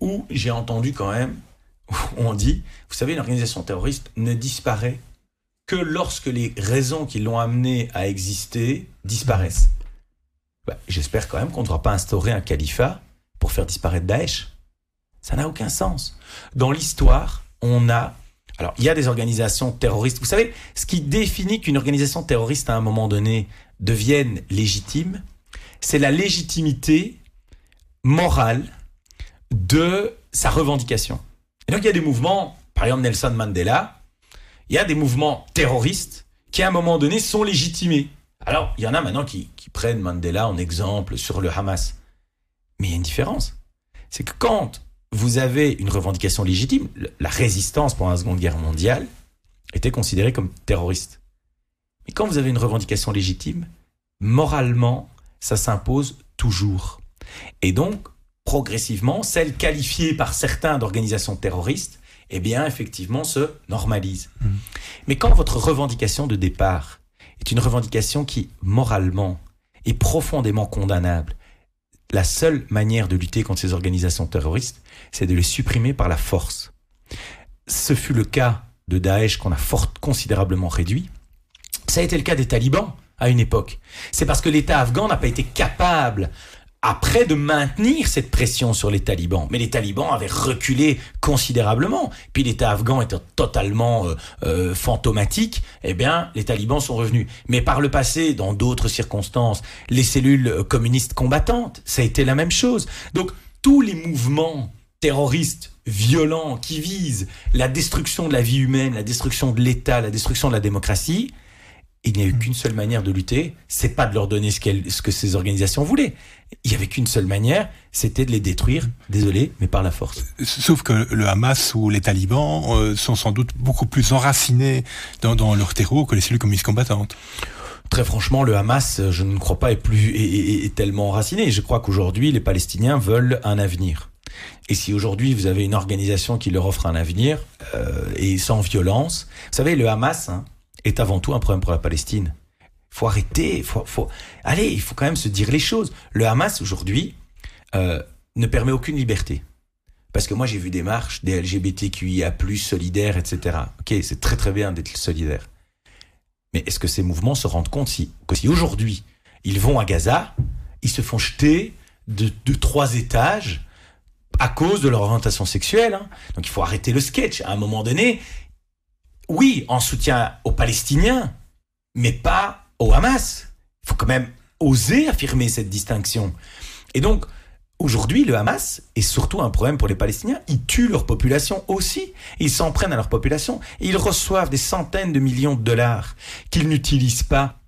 B: où j'ai entendu quand même, *laughs* où on dit, vous savez, une organisation terroriste ne disparaît que lorsque les raisons qui l'ont amené à exister disparaissent. Bah, j'espère quand même qu'on ne devra pas instaurer un califat pour faire disparaître Daesh. Ça n'a aucun sens. Dans l'histoire, on a... Alors, il y a des organisations terroristes. Vous savez, ce qui définit qu'une organisation terroriste, à un moment donné, devienne légitime, c'est la légitimité morale de sa revendication. Et donc il y a des mouvements, par exemple Nelson Mandela, il y a des mouvements terroristes qui à un moment donné sont légitimés. Alors il y en a maintenant qui, prennent Mandela en exemple sur le Hamas. Mais il y a une différence. C'est que quand vous avez une revendication légitime, la résistance pendant la Seconde Guerre mondiale était considérée comme terroriste. Mais quand vous avez une revendication légitime, moralement, ça s'impose toujours. Et donc, progressivement, celles qualifiées par certains d'organisations terroristes, eh bien, effectivement, se normalisent. Mmh. Mais quand votre revendication de départ est une revendication qui, moralement, est profondément condamnable, la seule manière de lutter contre ces organisations terroristes, c'est de les supprimer par la force. Ce fut le cas de Daesh qu'on a fort considérablement réduit. Ça a été le cas des talibans à une époque. C'est parce que l'État afghan n'a pas été capable après de maintenir cette pression sur les talibans. Mais les talibans avaient reculé considérablement. Puis l'État afghan étant totalement euh, euh, fantomatique, eh bien, les talibans sont revenus. Mais par le passé, dans d'autres circonstances, les cellules communistes combattantes, ça a été la même chose. Donc, tous les mouvements terroristes violents qui visent la destruction de la vie humaine, la destruction de l'État, la destruction de la démocratie, il n'y a eu qu'une seule manière de lutter, c'est pas de leur donner ce, ce que ces organisations voulaient. Il y avait qu'une seule manière, c'était de les détruire, désolé, mais par la force.
A: Sauf que le Hamas ou les talibans euh, sont sans doute beaucoup plus enracinés dans, leur terreau que les cellules communistes combattantes.
B: Très franchement, le Hamas, je ne crois pas, est plus est, tellement enraciné. Je crois qu'aujourd'hui, les Palestiniens veulent un avenir. Et si aujourd'hui vous avez une organisation qui leur offre un avenir euh, et sans violence, vous savez, le Hamas, hein, est avant tout un problème pour la Palestine. Faut arrêter, faut, allez, il faut quand même se dire les choses. Le Hamas aujourd'hui euh, ne permet aucune liberté. Parce que moi j'ai vu des marches, des LGBTQIA+, solidaires, etc. Ok, c'est très très bien d'être solidaire. Mais est-ce que ces mouvements se rendent compte si, que si aujourd'hui ils vont à Gaza, ils se font jeter de, de trois étages à cause de leur orientation sexuelle. Hein? Donc il faut arrêter le sketch. À un moment donné, oui, en soutien aux Palestiniens, mais pas au Hamas. Il faut quand même oser affirmer cette distinction. Et donc, Aujourd'hui, le Hamas est surtout un problème pour les Palestiniens. Ils tuent leur population aussi. Ils s'en prennent à leur population. ils reçoivent des centaines de millions de dollars qu'ils n'utilisent pas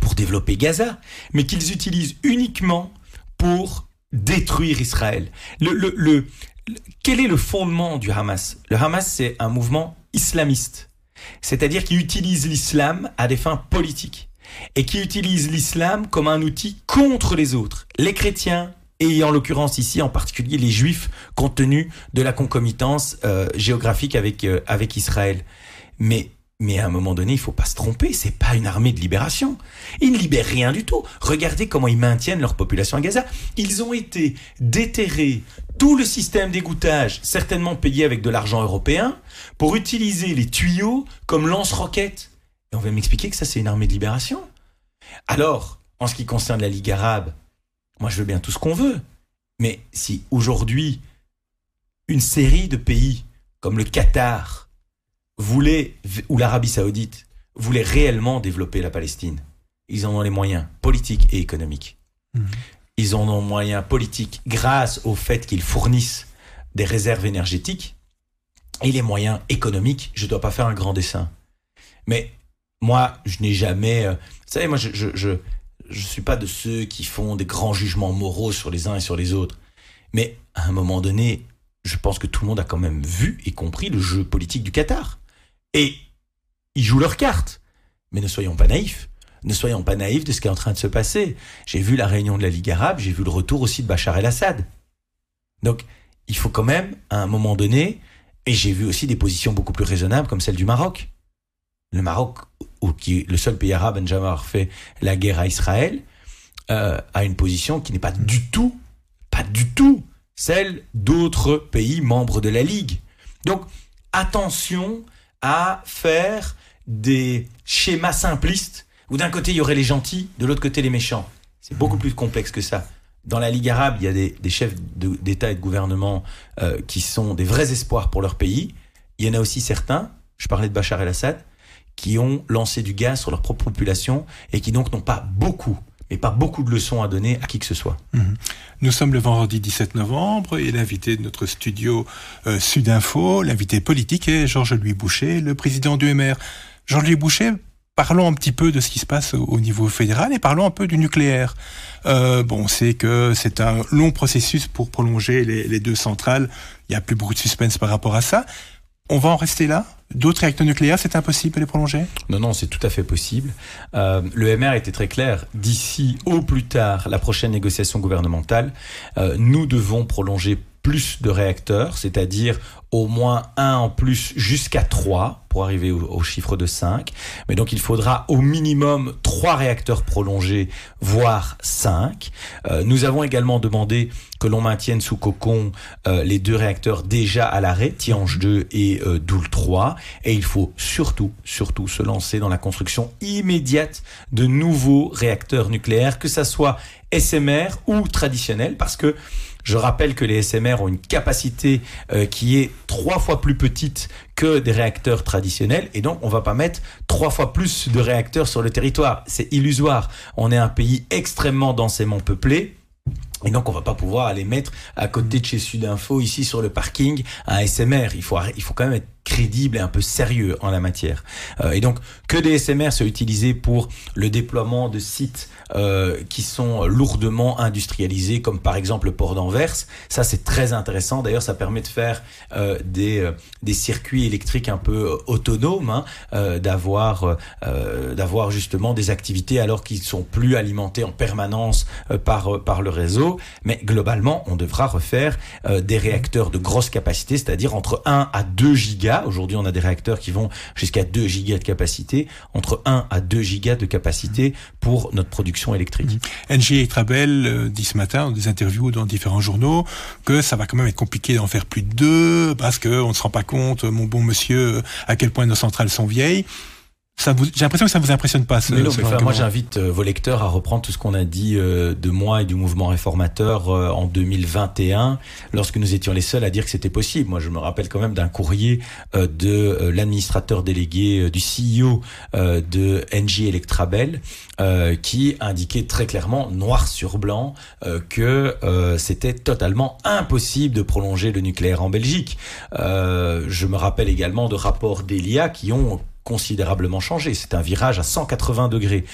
B: pour développer Gaza, mais qu'ils utilisent uniquement pour détruire Israël. Quel est le fondement du Hamas? Le Hamas, c'est un mouvement islamiste, c'est-à-dire qui utilise l'islam à des fins politiques et qui utilise l'islam comme un outil contre les autres, les chrétiens, et en l'occurrence ici en particulier les juifs compte tenu de la concomitance euh, géographique avec euh, avec Israël. Mais mais à un moment donné, il faut pas se tromper, c'est pas une armée de libération. Ils ne libèrent rien du tout. Regardez comment ils maintiennent leur population à Gaza. Ils ont été déterrés, tout le système d'égouttage, certainement payé avec de l'argent européen, pour utiliser les tuyaux comme lance-roquettes. Et on va m'expliquer que ça, c'est une armée de libération. Alors, en ce qui concerne la Ligue arabe, moi, je veux bien tout ce qu'on veut. Mais si aujourd'hui, une série de pays comme le Qatar voulait, ou l'Arabie Saoudite, voulait réellement développer la Palestine, ils en ont les moyens politiques et économiques. Mmh. Ils en ont les moyens politiques grâce au fait qu'ils fournissent des réserves énergétiques et les moyens économiques. Je ne dois pas faire un grand dessin. Mais moi, je n'ai jamais... Euh, vous savez, moi, je, je je suis pas de ceux qui font des grands jugements moraux sur les uns et sur les autres. Mais à un moment donné, je pense que tout le monde a quand même vu et compris le jeu politique du Qatar. Et ils jouent leurs cartes. Mais ne soyons pas naïfs. Ne soyons pas naïfs de ce qui est en train de se passer. J'ai vu la réunion de la Ligue arabe, j'ai vu le retour aussi de Bachar el-Assad. Donc, il faut quand même, à un moment donné, et j'ai vu aussi des positions beaucoup plus raisonnables comme celle du Maroc. Le Maroc qui est le seul pays arabe à ne jamais avoir fait la guerre à Israël, euh, a une position qui n'est pas du tout, pas du tout, celle d'autres pays membres de la Ligue. Donc, attention à faire des schémas simplistes où d'un côté il y aurait les gentils, de l'autre côté les méchants. C'est beaucoup plus complexe que ça. Dans la Ligue arabe, il y a des, chefs d'État et de gouvernement euh, qui sont des vrais espoirs pour leur pays. Il y en a aussi certains, je parlais de Bachar el-Assad, qui ont lancé du gaz sur leur propre population et qui donc n'ont pas beaucoup mais pas beaucoup de leçons à donner à qui que ce soit.
A: Mhm. Nous sommes le vendredi 17 novembre et l'invité de notre studio euh, Sudinfo, l'invité politique est Georges-Louis Boucher, le président du MR. Georges-Louis Boucher, parlons un petit peu de ce qui se passe au, niveau fédéral et parlons un peu du nucléaire. Euh, bon, on sait que c'est un long processus pour prolonger les, deux centrales. Il n'y a plus beaucoup de suspense par rapport à ça. On va en rester là? D'autres réacteurs nucléaires, c'est impossible de les prolonger?
B: Non, non, c'est tout à fait possible. Euh, le MR était très clair. D'ici au plus tard, la prochaine négociation gouvernementale, euh, nous devons prolonger plus de réacteurs, c'est-à-dire au moins un en plus jusqu'à trois pour arriver au, chiffre de 5. Mais donc il faudra au minimum trois réacteurs prolongés, voire 5. Euh, nous avons également demandé que l'on maintienne sous cocon euh, les deux réacteurs déjà à l'arrêt, Tiange 2 et euh, Doul 3. Et il faut surtout, surtout se lancer dans la construction immédiate de nouveaux réacteurs nucléaires, que ça soit SMR ou traditionnel, parce que je rappelle que les SMR ont une capacité euh, qui est trois fois plus petite que des réacteurs traditionnels et donc on va pas mettre trois fois plus de réacteurs sur le territoire. C'est illusoire. On est un pays extrêmement densément peuplé. Et donc, on va pas pouvoir aller mettre à côté de chez Sudinfo, ici sur le parking, un SMR. Il faut, il faut quand même être crédible et un peu sérieux en la matière. Euh, et donc, que des SMR soient utilisés pour le déploiement de sites euh, qui sont lourdement industrialisés, comme par exemple le port d'Anvers. Ça, c'est très intéressant. D'ailleurs, ça permet de faire euh, des, euh, des circuits électriques un peu autonomes, hein, euh, d'avoir euh, d'avoir justement des activités alors qu'ils sont plus alimentés en permanence par par le réseau. Mais globalement, on devra refaire des réacteurs de grosse capacité, c'est-à-dire entre 1 à 2 gigas. Aujourd'hui, on a des réacteurs qui vont jusqu'à 2 gigas de capacité, entre 1 à 2 gigas de capacité pour notre production électrique.
A: Mmh. NG Trabel euh, dit ce matin dans des interviews dans différents journaux que ça va quand même être compliqué d'en faire plus de deux parce qu'on ne se rend pas compte, mon bon monsieur, à quel point nos centrales sont vieilles. J'ai l'impression que ça vous impressionne pas. Ce,
B: moi, j'invite euh, vos lecteurs à reprendre tout ce qu'on a dit euh, de moi et du mouvement réformateur euh, en 2021, lorsque nous étions les seuls à dire que c'était possible. Moi, je me rappelle quand même d'un courrier de l'administrateur délégué du CEO de NJ Electrabel qui indiquait très clairement, noir sur blanc, que c'était totalement impossible de prolonger le nucléaire en Belgique. je me rappelle également de rapports d'Elia qui ont considérablement changé. C'est un virage à 180 degrés.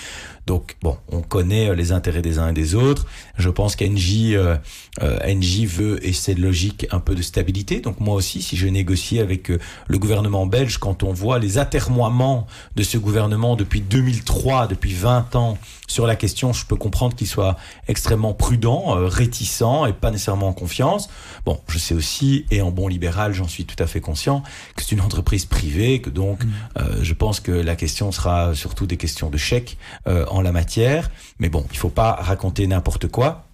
B: Donc bon, on connaît euh, les intérêts des uns et des autres. Je pense qu'Engie euh, euh veut et c'est logique un peu de stabilité. Donc moi aussi, si je négocie avec euh, le gouvernement belge, quand on voit les atermoiements de ce gouvernement depuis 2003, depuis 20 ans sur la question, je peux comprendre qu'il soit extrêmement prudent, réticent et pas nécessairement en confiance. Bon, je sais aussi, et en bon libéral, j'en suis tout à fait conscient, que c'est une entreprise privée, que donc mmh. Je pense que la question sera surtout des questions de chèques en la matière. Mais bon, il faut pas raconter n'importe quoi.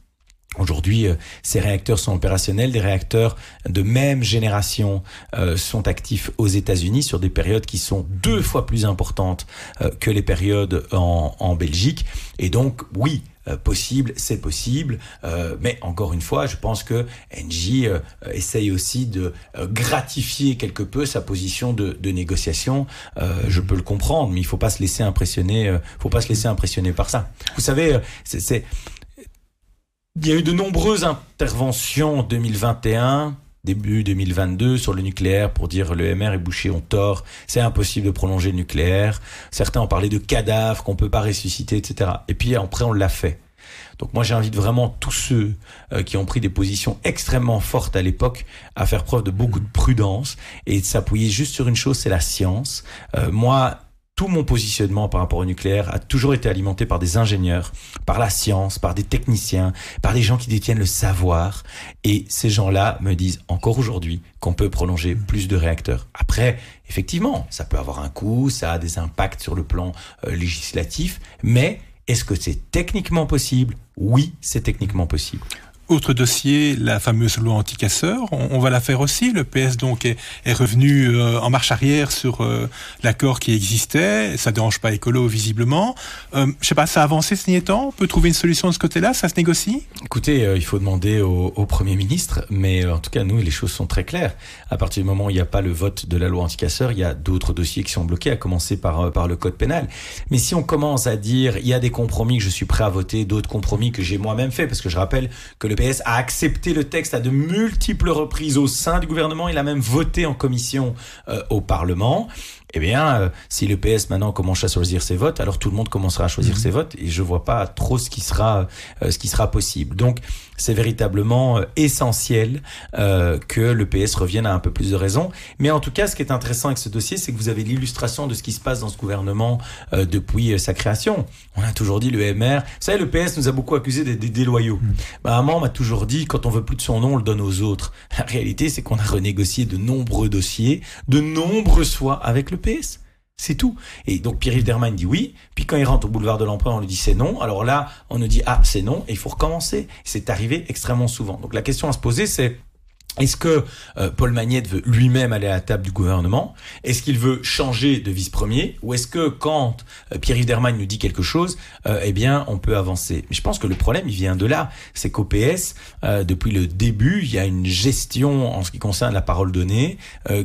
B: Aujourd'hui, euh, ces réacteurs sont opérationnels. Des réacteurs de même génération euh, sont actifs aux États-Unis sur des périodes qui sont deux fois plus importantes euh, que les périodes en, Belgique. Et donc, oui, possible, c'est possible. mais encore une fois, je pense que Engie essaye aussi de gratifier quelque peu sa position de, de négociation. je peux le comprendre, mais il faut pas se laisser impressionner. faut pas se laisser impressionner par ça. Vous savez, c'est il y a eu de nombreuses interventions en 2021, début 2022 sur le nucléaire pour dire le MR et Boucher ont tort, c'est impossible de prolonger le nucléaire. Certains ont parlé de cadavres qu'on peut pas ressusciter, etc. Et puis après on l'a fait. Donc moi j'invite vraiment tous ceux euh, qui ont pris des positions extrêmement fortes à l'époque à faire preuve de beaucoup de prudence et de s'appuyer juste sur une chose, c'est la science. Euh, moi, tout mon positionnement par rapport au nucléaire a toujours été alimenté par des ingénieurs, par la science, par des techniciens, par des gens qui détiennent le savoir. Et ces gens-là me disent encore aujourd'hui qu'on peut prolonger plus de réacteurs. Après, effectivement, ça peut avoir un coût, ça a des impacts sur le plan euh, législatif, mais est-ce que c'est techniquement possible? Oui, c'est techniquement possible.
A: Autre dossier, la fameuse loi anti-casseurs, on, va la faire aussi. Le PS donc est, revenu euh, en marche arrière sur euh, l'accord qui existait. Ça dérange pas écolo visiblement. Euh, je sais pas, ça a avancé ce dernier temps? On peut trouver une solution de ce côté-là? Ça se négocie?
B: Écoutez, euh, il faut demander au, premier ministre, mais en tout cas nous, les choses sont très claires. À partir du moment où il n'y a pas le vote de la loi anti-casseurs, il y a d'autres dossiers qui sont bloqués, à commencer par par le code pénal. Mais si on commence à dire il y a des compromis que je suis prêt à voter, d'autres compromis que j'ai moi-même fait, parce que je rappelle que le PS a accepté le texte à de multiples reprises au sein du gouvernement. Il a même voté en commission euh, au Parlement eh bien, euh, si le PS maintenant commence à choisir ses votes, alors tout le monde commencera à choisir mhm. ses votes et je vois pas trop ce qui sera euh, ce qui sera possible. Donc, c'est véritablement euh, essentiel que le PS revienne à un peu plus de raison. Mais en tout cas, ce qui est intéressant avec ce dossier, c'est que vous avez l'illustration de ce qui se passe dans ce gouvernement depuis sa création. On a toujours dit le MR. Vous savez, le PS nous a beaucoup accusé d'être des déloyaux. Mmh. Bah, maman m'a toujours dit, quand on veut plus de son nom, on le donne aux autres. La réalité, c'est qu'on a renégocié de nombreux dossiers, de nombreux soins avec le PS. C'est tout. Et donc Pierre-Yves Dermain dit oui, puis quand il rentre au boulevard de l'Empereur, on lui dit c'est non. Alors là, on nous dit ah c'est non, et il faut recommencer. C'est arrivé extrêmement souvent. Donc la question à se poser, c'est est-ce que euh, Paul Magnette veut lui-même aller à la table du gouvernement? Est-ce qu'il veut changer de vice-premier? Ou est-ce que quand euh, Pierre-Yves Dermagne nous dit quelque chose, euh, eh bien, on peut avancer? Mais je pense que le problème, il vient de là. C'est qu'au PS, depuis le début, il y a une gestion en ce qui concerne la parole donnée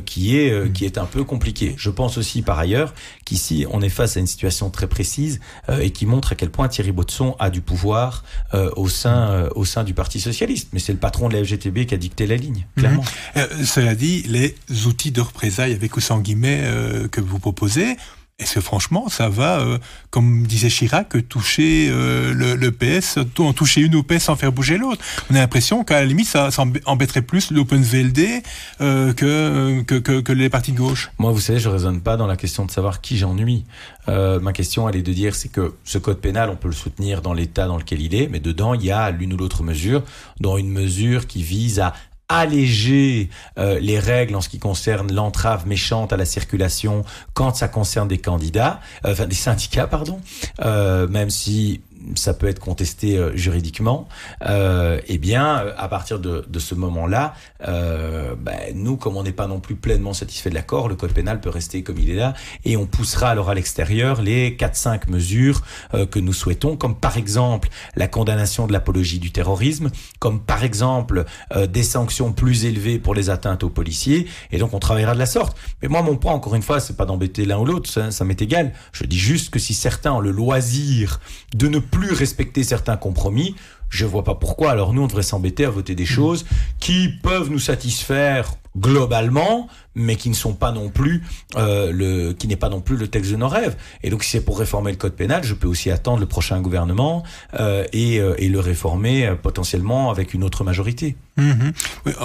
B: qui est mmh. qui est un peu compliquée. Je pense aussi, par ailleurs, qu'ici, on est face à une situation très précise et qui montre à quel point Thierry Botson a du pouvoir au sein au sein du Parti socialiste. Mais c'est le patron de la FGTB qui a dicté la ligne clairement.
A: Mhm. Euh, cela dit, les outils de représailles avec ou sans guillemets euh, que vous proposez, est-ce que franchement, ça va, euh, comme disait Chirac, toucher le, PS, en toucher une PS sans faire bouger l'autre? On a l'impression qu'à la limite, ça, embêterait plus l'Open VLD que, que, que, les partis de gauche.
B: Moi, vous savez, je raisonne pas dans la question de savoir qui j'ennuie. ma question, elle est de dire, c'est que ce code pénal, on peut le soutenir dans l'état dans lequel il est, mais dedans, il y a l'une ou l'autre mesure, dont une mesure qui vise à alléger euh, les règles en ce qui concerne l'entrave méchante à la circulation quand ça concerne des candidats, euh, enfin des syndicats, pardon, euh, même si ça peut être contesté euh, juridiquement, euh, eh bien, euh, à partir de, de ce moment-là, euh, ben, nous, comme on n'est pas non plus pleinement satisfait de l'accord, le code pénal peut rester comme il est là, et on poussera alors à l'extérieur les 4-5 mesures euh, que nous souhaitons, comme par exemple la condamnation de l'apologie du terrorisme, comme par exemple euh, des sanctions plus élevées pour les atteintes aux policiers, et donc on travaillera de la sorte. Mais moi, mon point, encore une fois, c'est pas d'embêter l'un ou l'autre, ça, ça m'est égal. Je dis juste que si certains ont le loisir de ne plus respecter certains compromis, je vois pas pourquoi. Alors nous, on devrait s'embêter à voter des choses qui peuvent nous satisfaire globalement, mais qui ne sont pas non plus euh, le, qui n'est pas non plus le texte de nos rêves. Et donc, si c'est pour réformer le code pénal, je peux aussi attendre le prochain gouvernement euh, et, euh, et le réformer potentiellement avec une autre majorité.
A: Mhm.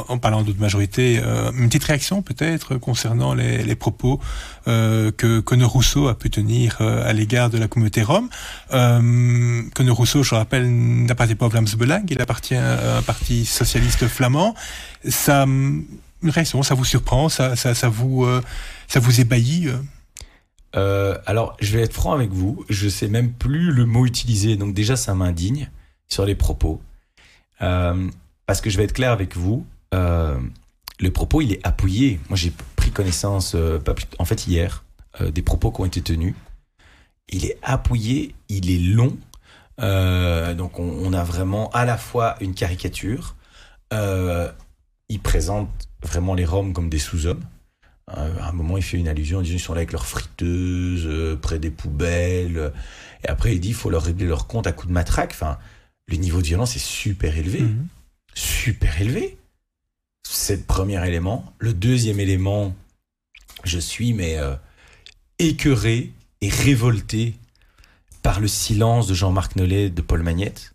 A: En, parlant d'autres majorités, euh, une petite réaction peut-être concernant les, propos que Conor Rousseau a pu tenir à l'égard de la communauté rome. Euh, Conor Rousseau, je rappelle, n'appartient pas au Vlaams Belang, il appartient à un parti socialiste flamand. Ça, réaction, ça vous surprend, ça, ça, vous, euh, ça vous ébahit euh
B: Euh, alors, je vais être franc avec vous, je sais même plus le mot utilisé, donc déjà ça m'indigne sur les propos. Parce que je vais être clair avec vous, le propos il est appuyé. Moi j'ai pris connaissance, en fait hier, des propos qui ont été tenus. Il est appuyé, il est long. Donc on, on a vraiment à la fois une caricature. Il présente vraiment les Roms comme des sous-hommes. Euh, à un moment, il fait une allusion en disant ils sont là avec leurs friteuses, euh, près des poubelles. Et après, il dit il faut leur régler leur compte à coups de matraque. Enfin, le niveau de violence est super élevé.
A: Mhm.
B: Super élevé. C'est le premier élément. Le deuxième élément, je suis mais euh, écœuré et révolté par le silence de Jean-Marc Nollet, de Paul Magnette.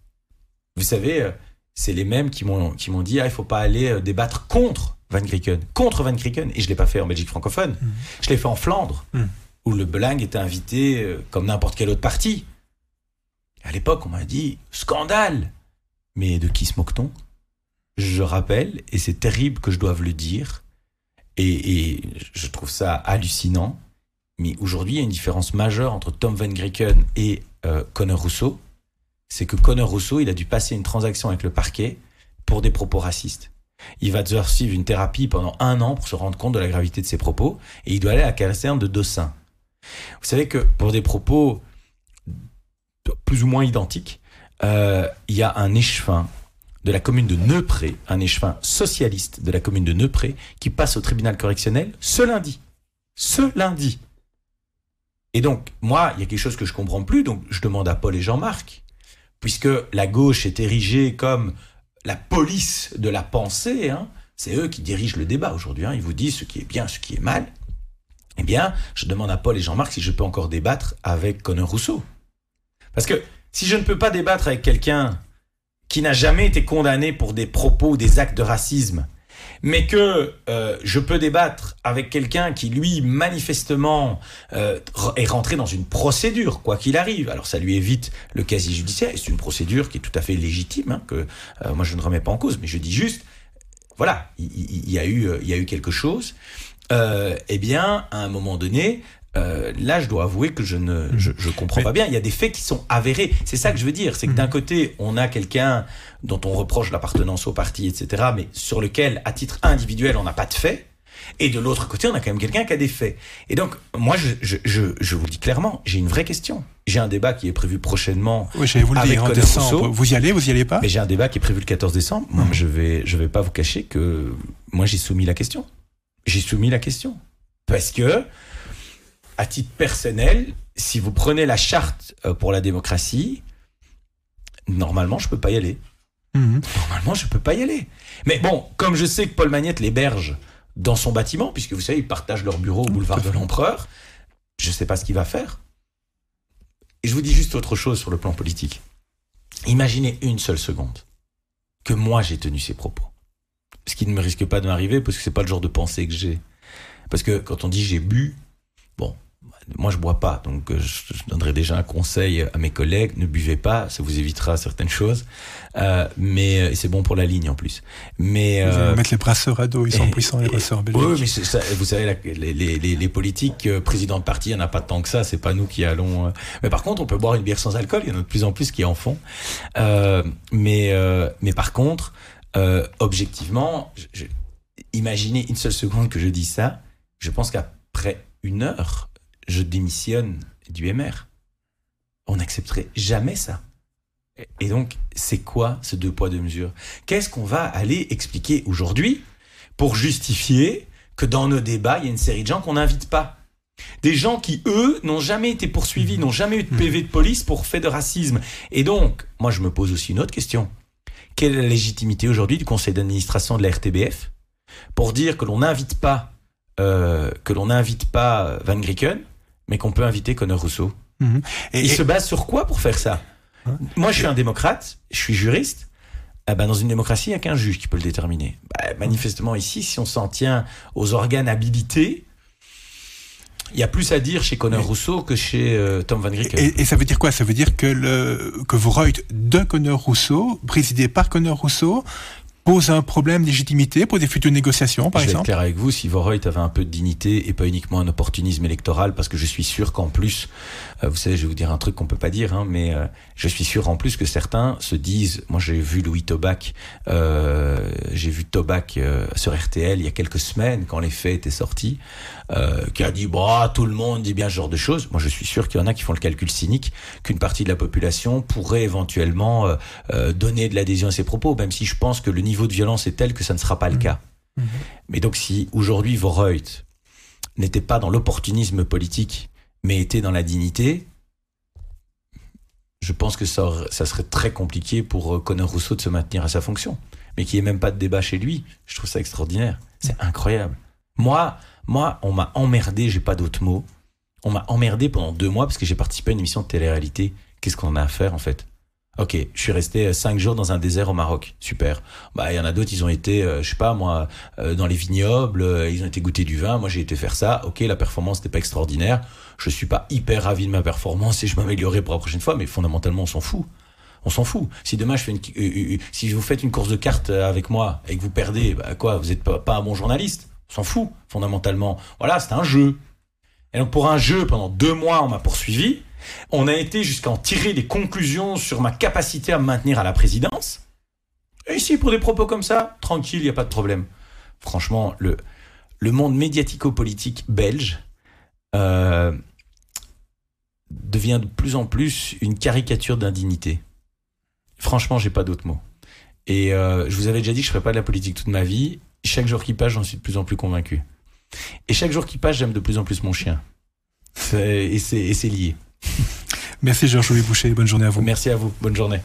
B: Vous savez, c'est les mêmes qui m'ont qui m'ont dit ah il faut pas aller euh, débattre contre Van Grieken, contre Van Grieken et je l'ai pas fait en Belgique francophone.
A: Mhm.
B: Je l'ai fait en Flandre
A: Mhm.
B: où le Belang était invité euh, comme n'importe quel autre parti. À l'époque, on m'a dit scandale. Mais de qui se moque-t-on? Je rappelle et c'est terrible que je doive le dire et, et je trouve ça hallucinant. Mais aujourd'hui, il y a une différence majeure entre Tom Van Grieken et euh, Conor Rousseau. C'est que Conor Rousseau, il a dû passer une transaction avec le parquet pour des propos racistes. Il va devoir suivre une thérapie pendant un an pour se rendre compte de la gravité de ses propos et il doit aller à la caserne de Dossin. Vous savez que pour des propos plus ou moins identiques, euh, il y a un échevin de la commune de Neupré, un échevin socialiste de la commune de Neupré, qui passe au tribunal correctionnel ce lundi. Ce lundi. Et donc, moi, il y a quelque chose que je comprends plus, donc je demande à Paul et Jean-Marc, puisque la gauche est érigée comme la police de la pensée, hein, c'est eux qui dirigent le débat aujourd'hui, hein, ils vous disent ce qui est bien, ce qui est mal. Eh bien, je demande à Paul et Jean-Marc si je peux encore débattre avec Conor Rousseau. Parce que si je ne peux pas débattre avec quelqu'un qui n'a jamais été condamné pour des propos ou des actes de racisme, mais que euh, je peux débattre avec quelqu'un qui, lui, manifestement, euh, est rentré dans une procédure, quoi qu'il arrive. Alors ça lui évite le casier judiciaire, c'est une procédure qui est tout à fait légitime, hein, que euh, moi je ne remets pas en cause, mais je dis juste, voilà, il, y, a eu, il y a eu quelque chose. Eh bien, à un moment donné, euh, là, je dois avouer que je ne je, je comprends
A: Mais-
B: pas bien. Il y a des faits qui sont avérés. C'est ça que je veux dire. C'est que d'un côté, on a quelqu'un dont on reproche l'appartenance au parti, etc., mais sur lequel, à titre individuel, on n'a pas de faits. Et de l'autre côté, on a quand même quelqu'un qui a des faits. Et donc, moi, je, je, je, je vous le dis clairement, j'ai une vraie question. J'ai un débat qui est prévu prochainement
A: Oui, j'allais vous le
B: Avec
A: dire en décembre.
B: Rousseau.
A: Vous y allez, vous y allez pas?
B: Mais j'ai un débat qui est prévu le 14 décembre. Moi, je vais, je vais pas vous cacher que moi, j'ai soumis la question. J'ai soumis la question. Parce que, à titre personnel, si vous prenez la charte euh, pour la démocratie, normalement, je peux pas y aller.
A: Mhm.
B: Normalement, je peux pas y aller. Mais bon, comme je sais que Paul Magnette l'héberge dans son bâtiment, puisque vous savez, ils partagent leur bureau au boulevard de l'Empereur, je sais pas ce qu'il va faire. Et je vous dis juste autre chose sur le plan politique. Imaginez une seule seconde que moi j'ai tenu ces propos. Ce qui ne me risque pas de m'arriver parce que c'est pas le genre de pensée que j'ai. Parce que quand on dit j'ai bu, bon, moi je bois pas, donc euh, je, je donnerai déjà un conseil à mes collègues ne buvez pas, ça vous évitera certaines choses. Euh, mais euh, c'est bon pour la ligne en plus. Mais
A: Vous
B: euh,
A: mettre les brasseurs à dos, ils sont
B: et-
A: puissants les
B: et-
A: brasseurs belges.
B: oui, mais ça, vous savez, la- les, les, les, les politiques, euh, présidents de parti, il n'y en a pas tant que ça, c'est pas nous qui allons. Mais par contre, on peut boire une bière sans alcool, il y en a de plus en plus qui en font. Mais, mais par contre, objectivement, je, je- imaginez une seule seconde que je dis ça, je pense qu'après une heure, je démissionne du MR. On n'accepterait jamais ça. Et- donc, c'est quoi ce deux poids, deux mesures? Qu'est-ce qu'on va aller expliquer aujourd'hui pour justifier que dans nos débats, il y a une série de gens qu'on n'invite pas? Des gens qui, eux, n'ont jamais été poursuivis, n'ont jamais eu de PV de police pour fait de racisme. Et donc, moi, je me pose aussi une autre question. Quelle est la légitimité aujourd'hui du conseil d'administration de la RTBF pour dire que l'on n'invite pas, euh, que l'on n'invite pas Van Grieken, mais qu'on peut inviter Conor Rousseau
A: Mhm. Et,
B: il
A: et-
B: se base sur quoi pour faire ça?
A: Hein?
B: Moi, je suis un démocrate, je suis juriste. Ah ben, dans une démocratie, il n'y a qu'un juge qui peut le déterminer. Bah, manifestement, ici, si on s'en tient aux organes habilités, il y a plus à dire chez Conor Rousseau que chez euh, Tom Van Grieken.
A: et- et ça veut dire quoi? Ça veut dire que le que de Conor Rousseau, présidé par Conor Rousseau, pose un problème de légitimité pour des futures négociations, par
B: je vais être
A: exemple.
B: clair avec vous, si Voreut avait un peu de dignité et pas uniquement un opportunisme électoral, parce que je suis sûr qu'en plus, vous savez, je vais vous dire un truc qu'on peut pas dire, hein, mais euh, je suis sûr en plus que certains se disent, moi j'ai vu Louis Tobac, euh, j'ai vu Tobac euh, sur RTL il y a quelques semaines quand les faits étaient sortis, euh, qui a dit, bah tout le monde dit bien ce genre de choses. Moi je suis sûr qu'il y en a qui font le calcul cynique qu'une partie de la population pourrait éventuellement euh, euh, donner de l'adhésion à ces propos, même si je pense que le niveau de violence est tel que ça ne sera pas le cas. Mais donc si aujourd'hui Voreut n'était pas dans l'opportunisme politique, mais était dans la dignité, je pense que ça, serait très compliqué pour euh, Conor Rousseau de se maintenir à sa fonction. Mais qu'il n'y ait même pas de débat chez lui, je trouve ça extraordinaire. C'est incroyable. Moi, moi, on m'a emmerdé, j'ai pas d'autre mot. On m'a emmerdé pendant deux mois parce que j'ai participé à une émission de télé-réalité. Qu'est-ce qu'on a à faire en fait? Ok, je suis resté euh, cinq jours dans un désert au Maroc. Super. Bah, il y en a d'autres, ils ont été, euh, je sais pas moi, euh, dans les vignobles, euh, ils ont été goûter du vin. Moi, j'ai été faire ça. Ok, la performance n'était pas extraordinaire. Je suis pas hyper ravi de ma performance et je m'améliorerai pour la prochaine fois, mais fondamentalement, on s'en fout. On s'en fout. Si demain je fais une, euh, euh, si vous faites une course de cartes avec moi et que vous perdez, bah quoi, vous êtes pas, pas un bon journaliste. On s'en fout, fondamentalement. Voilà, c'est un jeu. Et donc pour un jeu, pendant deux mois, on m'a poursuivi. On a été jusqu'à en tirer des conclusions sur ma capacité à me maintenir à la présidence. Et ici, pour des propos comme ça, tranquille, il n'y a pas de problème. Franchement, le, le monde médiatico-politique belge euh, devient de plus en plus une caricature d'indignité. Franchement, j'ai pas d'autre mot. Et euh, je vous avais déjà dit que je ferais pas de la politique toute ma vie. Chaque jour qui passe, j'en suis de plus en plus convaincu. Et chaque jour qui passe, j'aime de plus en plus mon chien. Et c'est lié.
A: Merci Georges-Louis Boucher, bonne journée à vous.
B: Merci à vous. Bonne journée.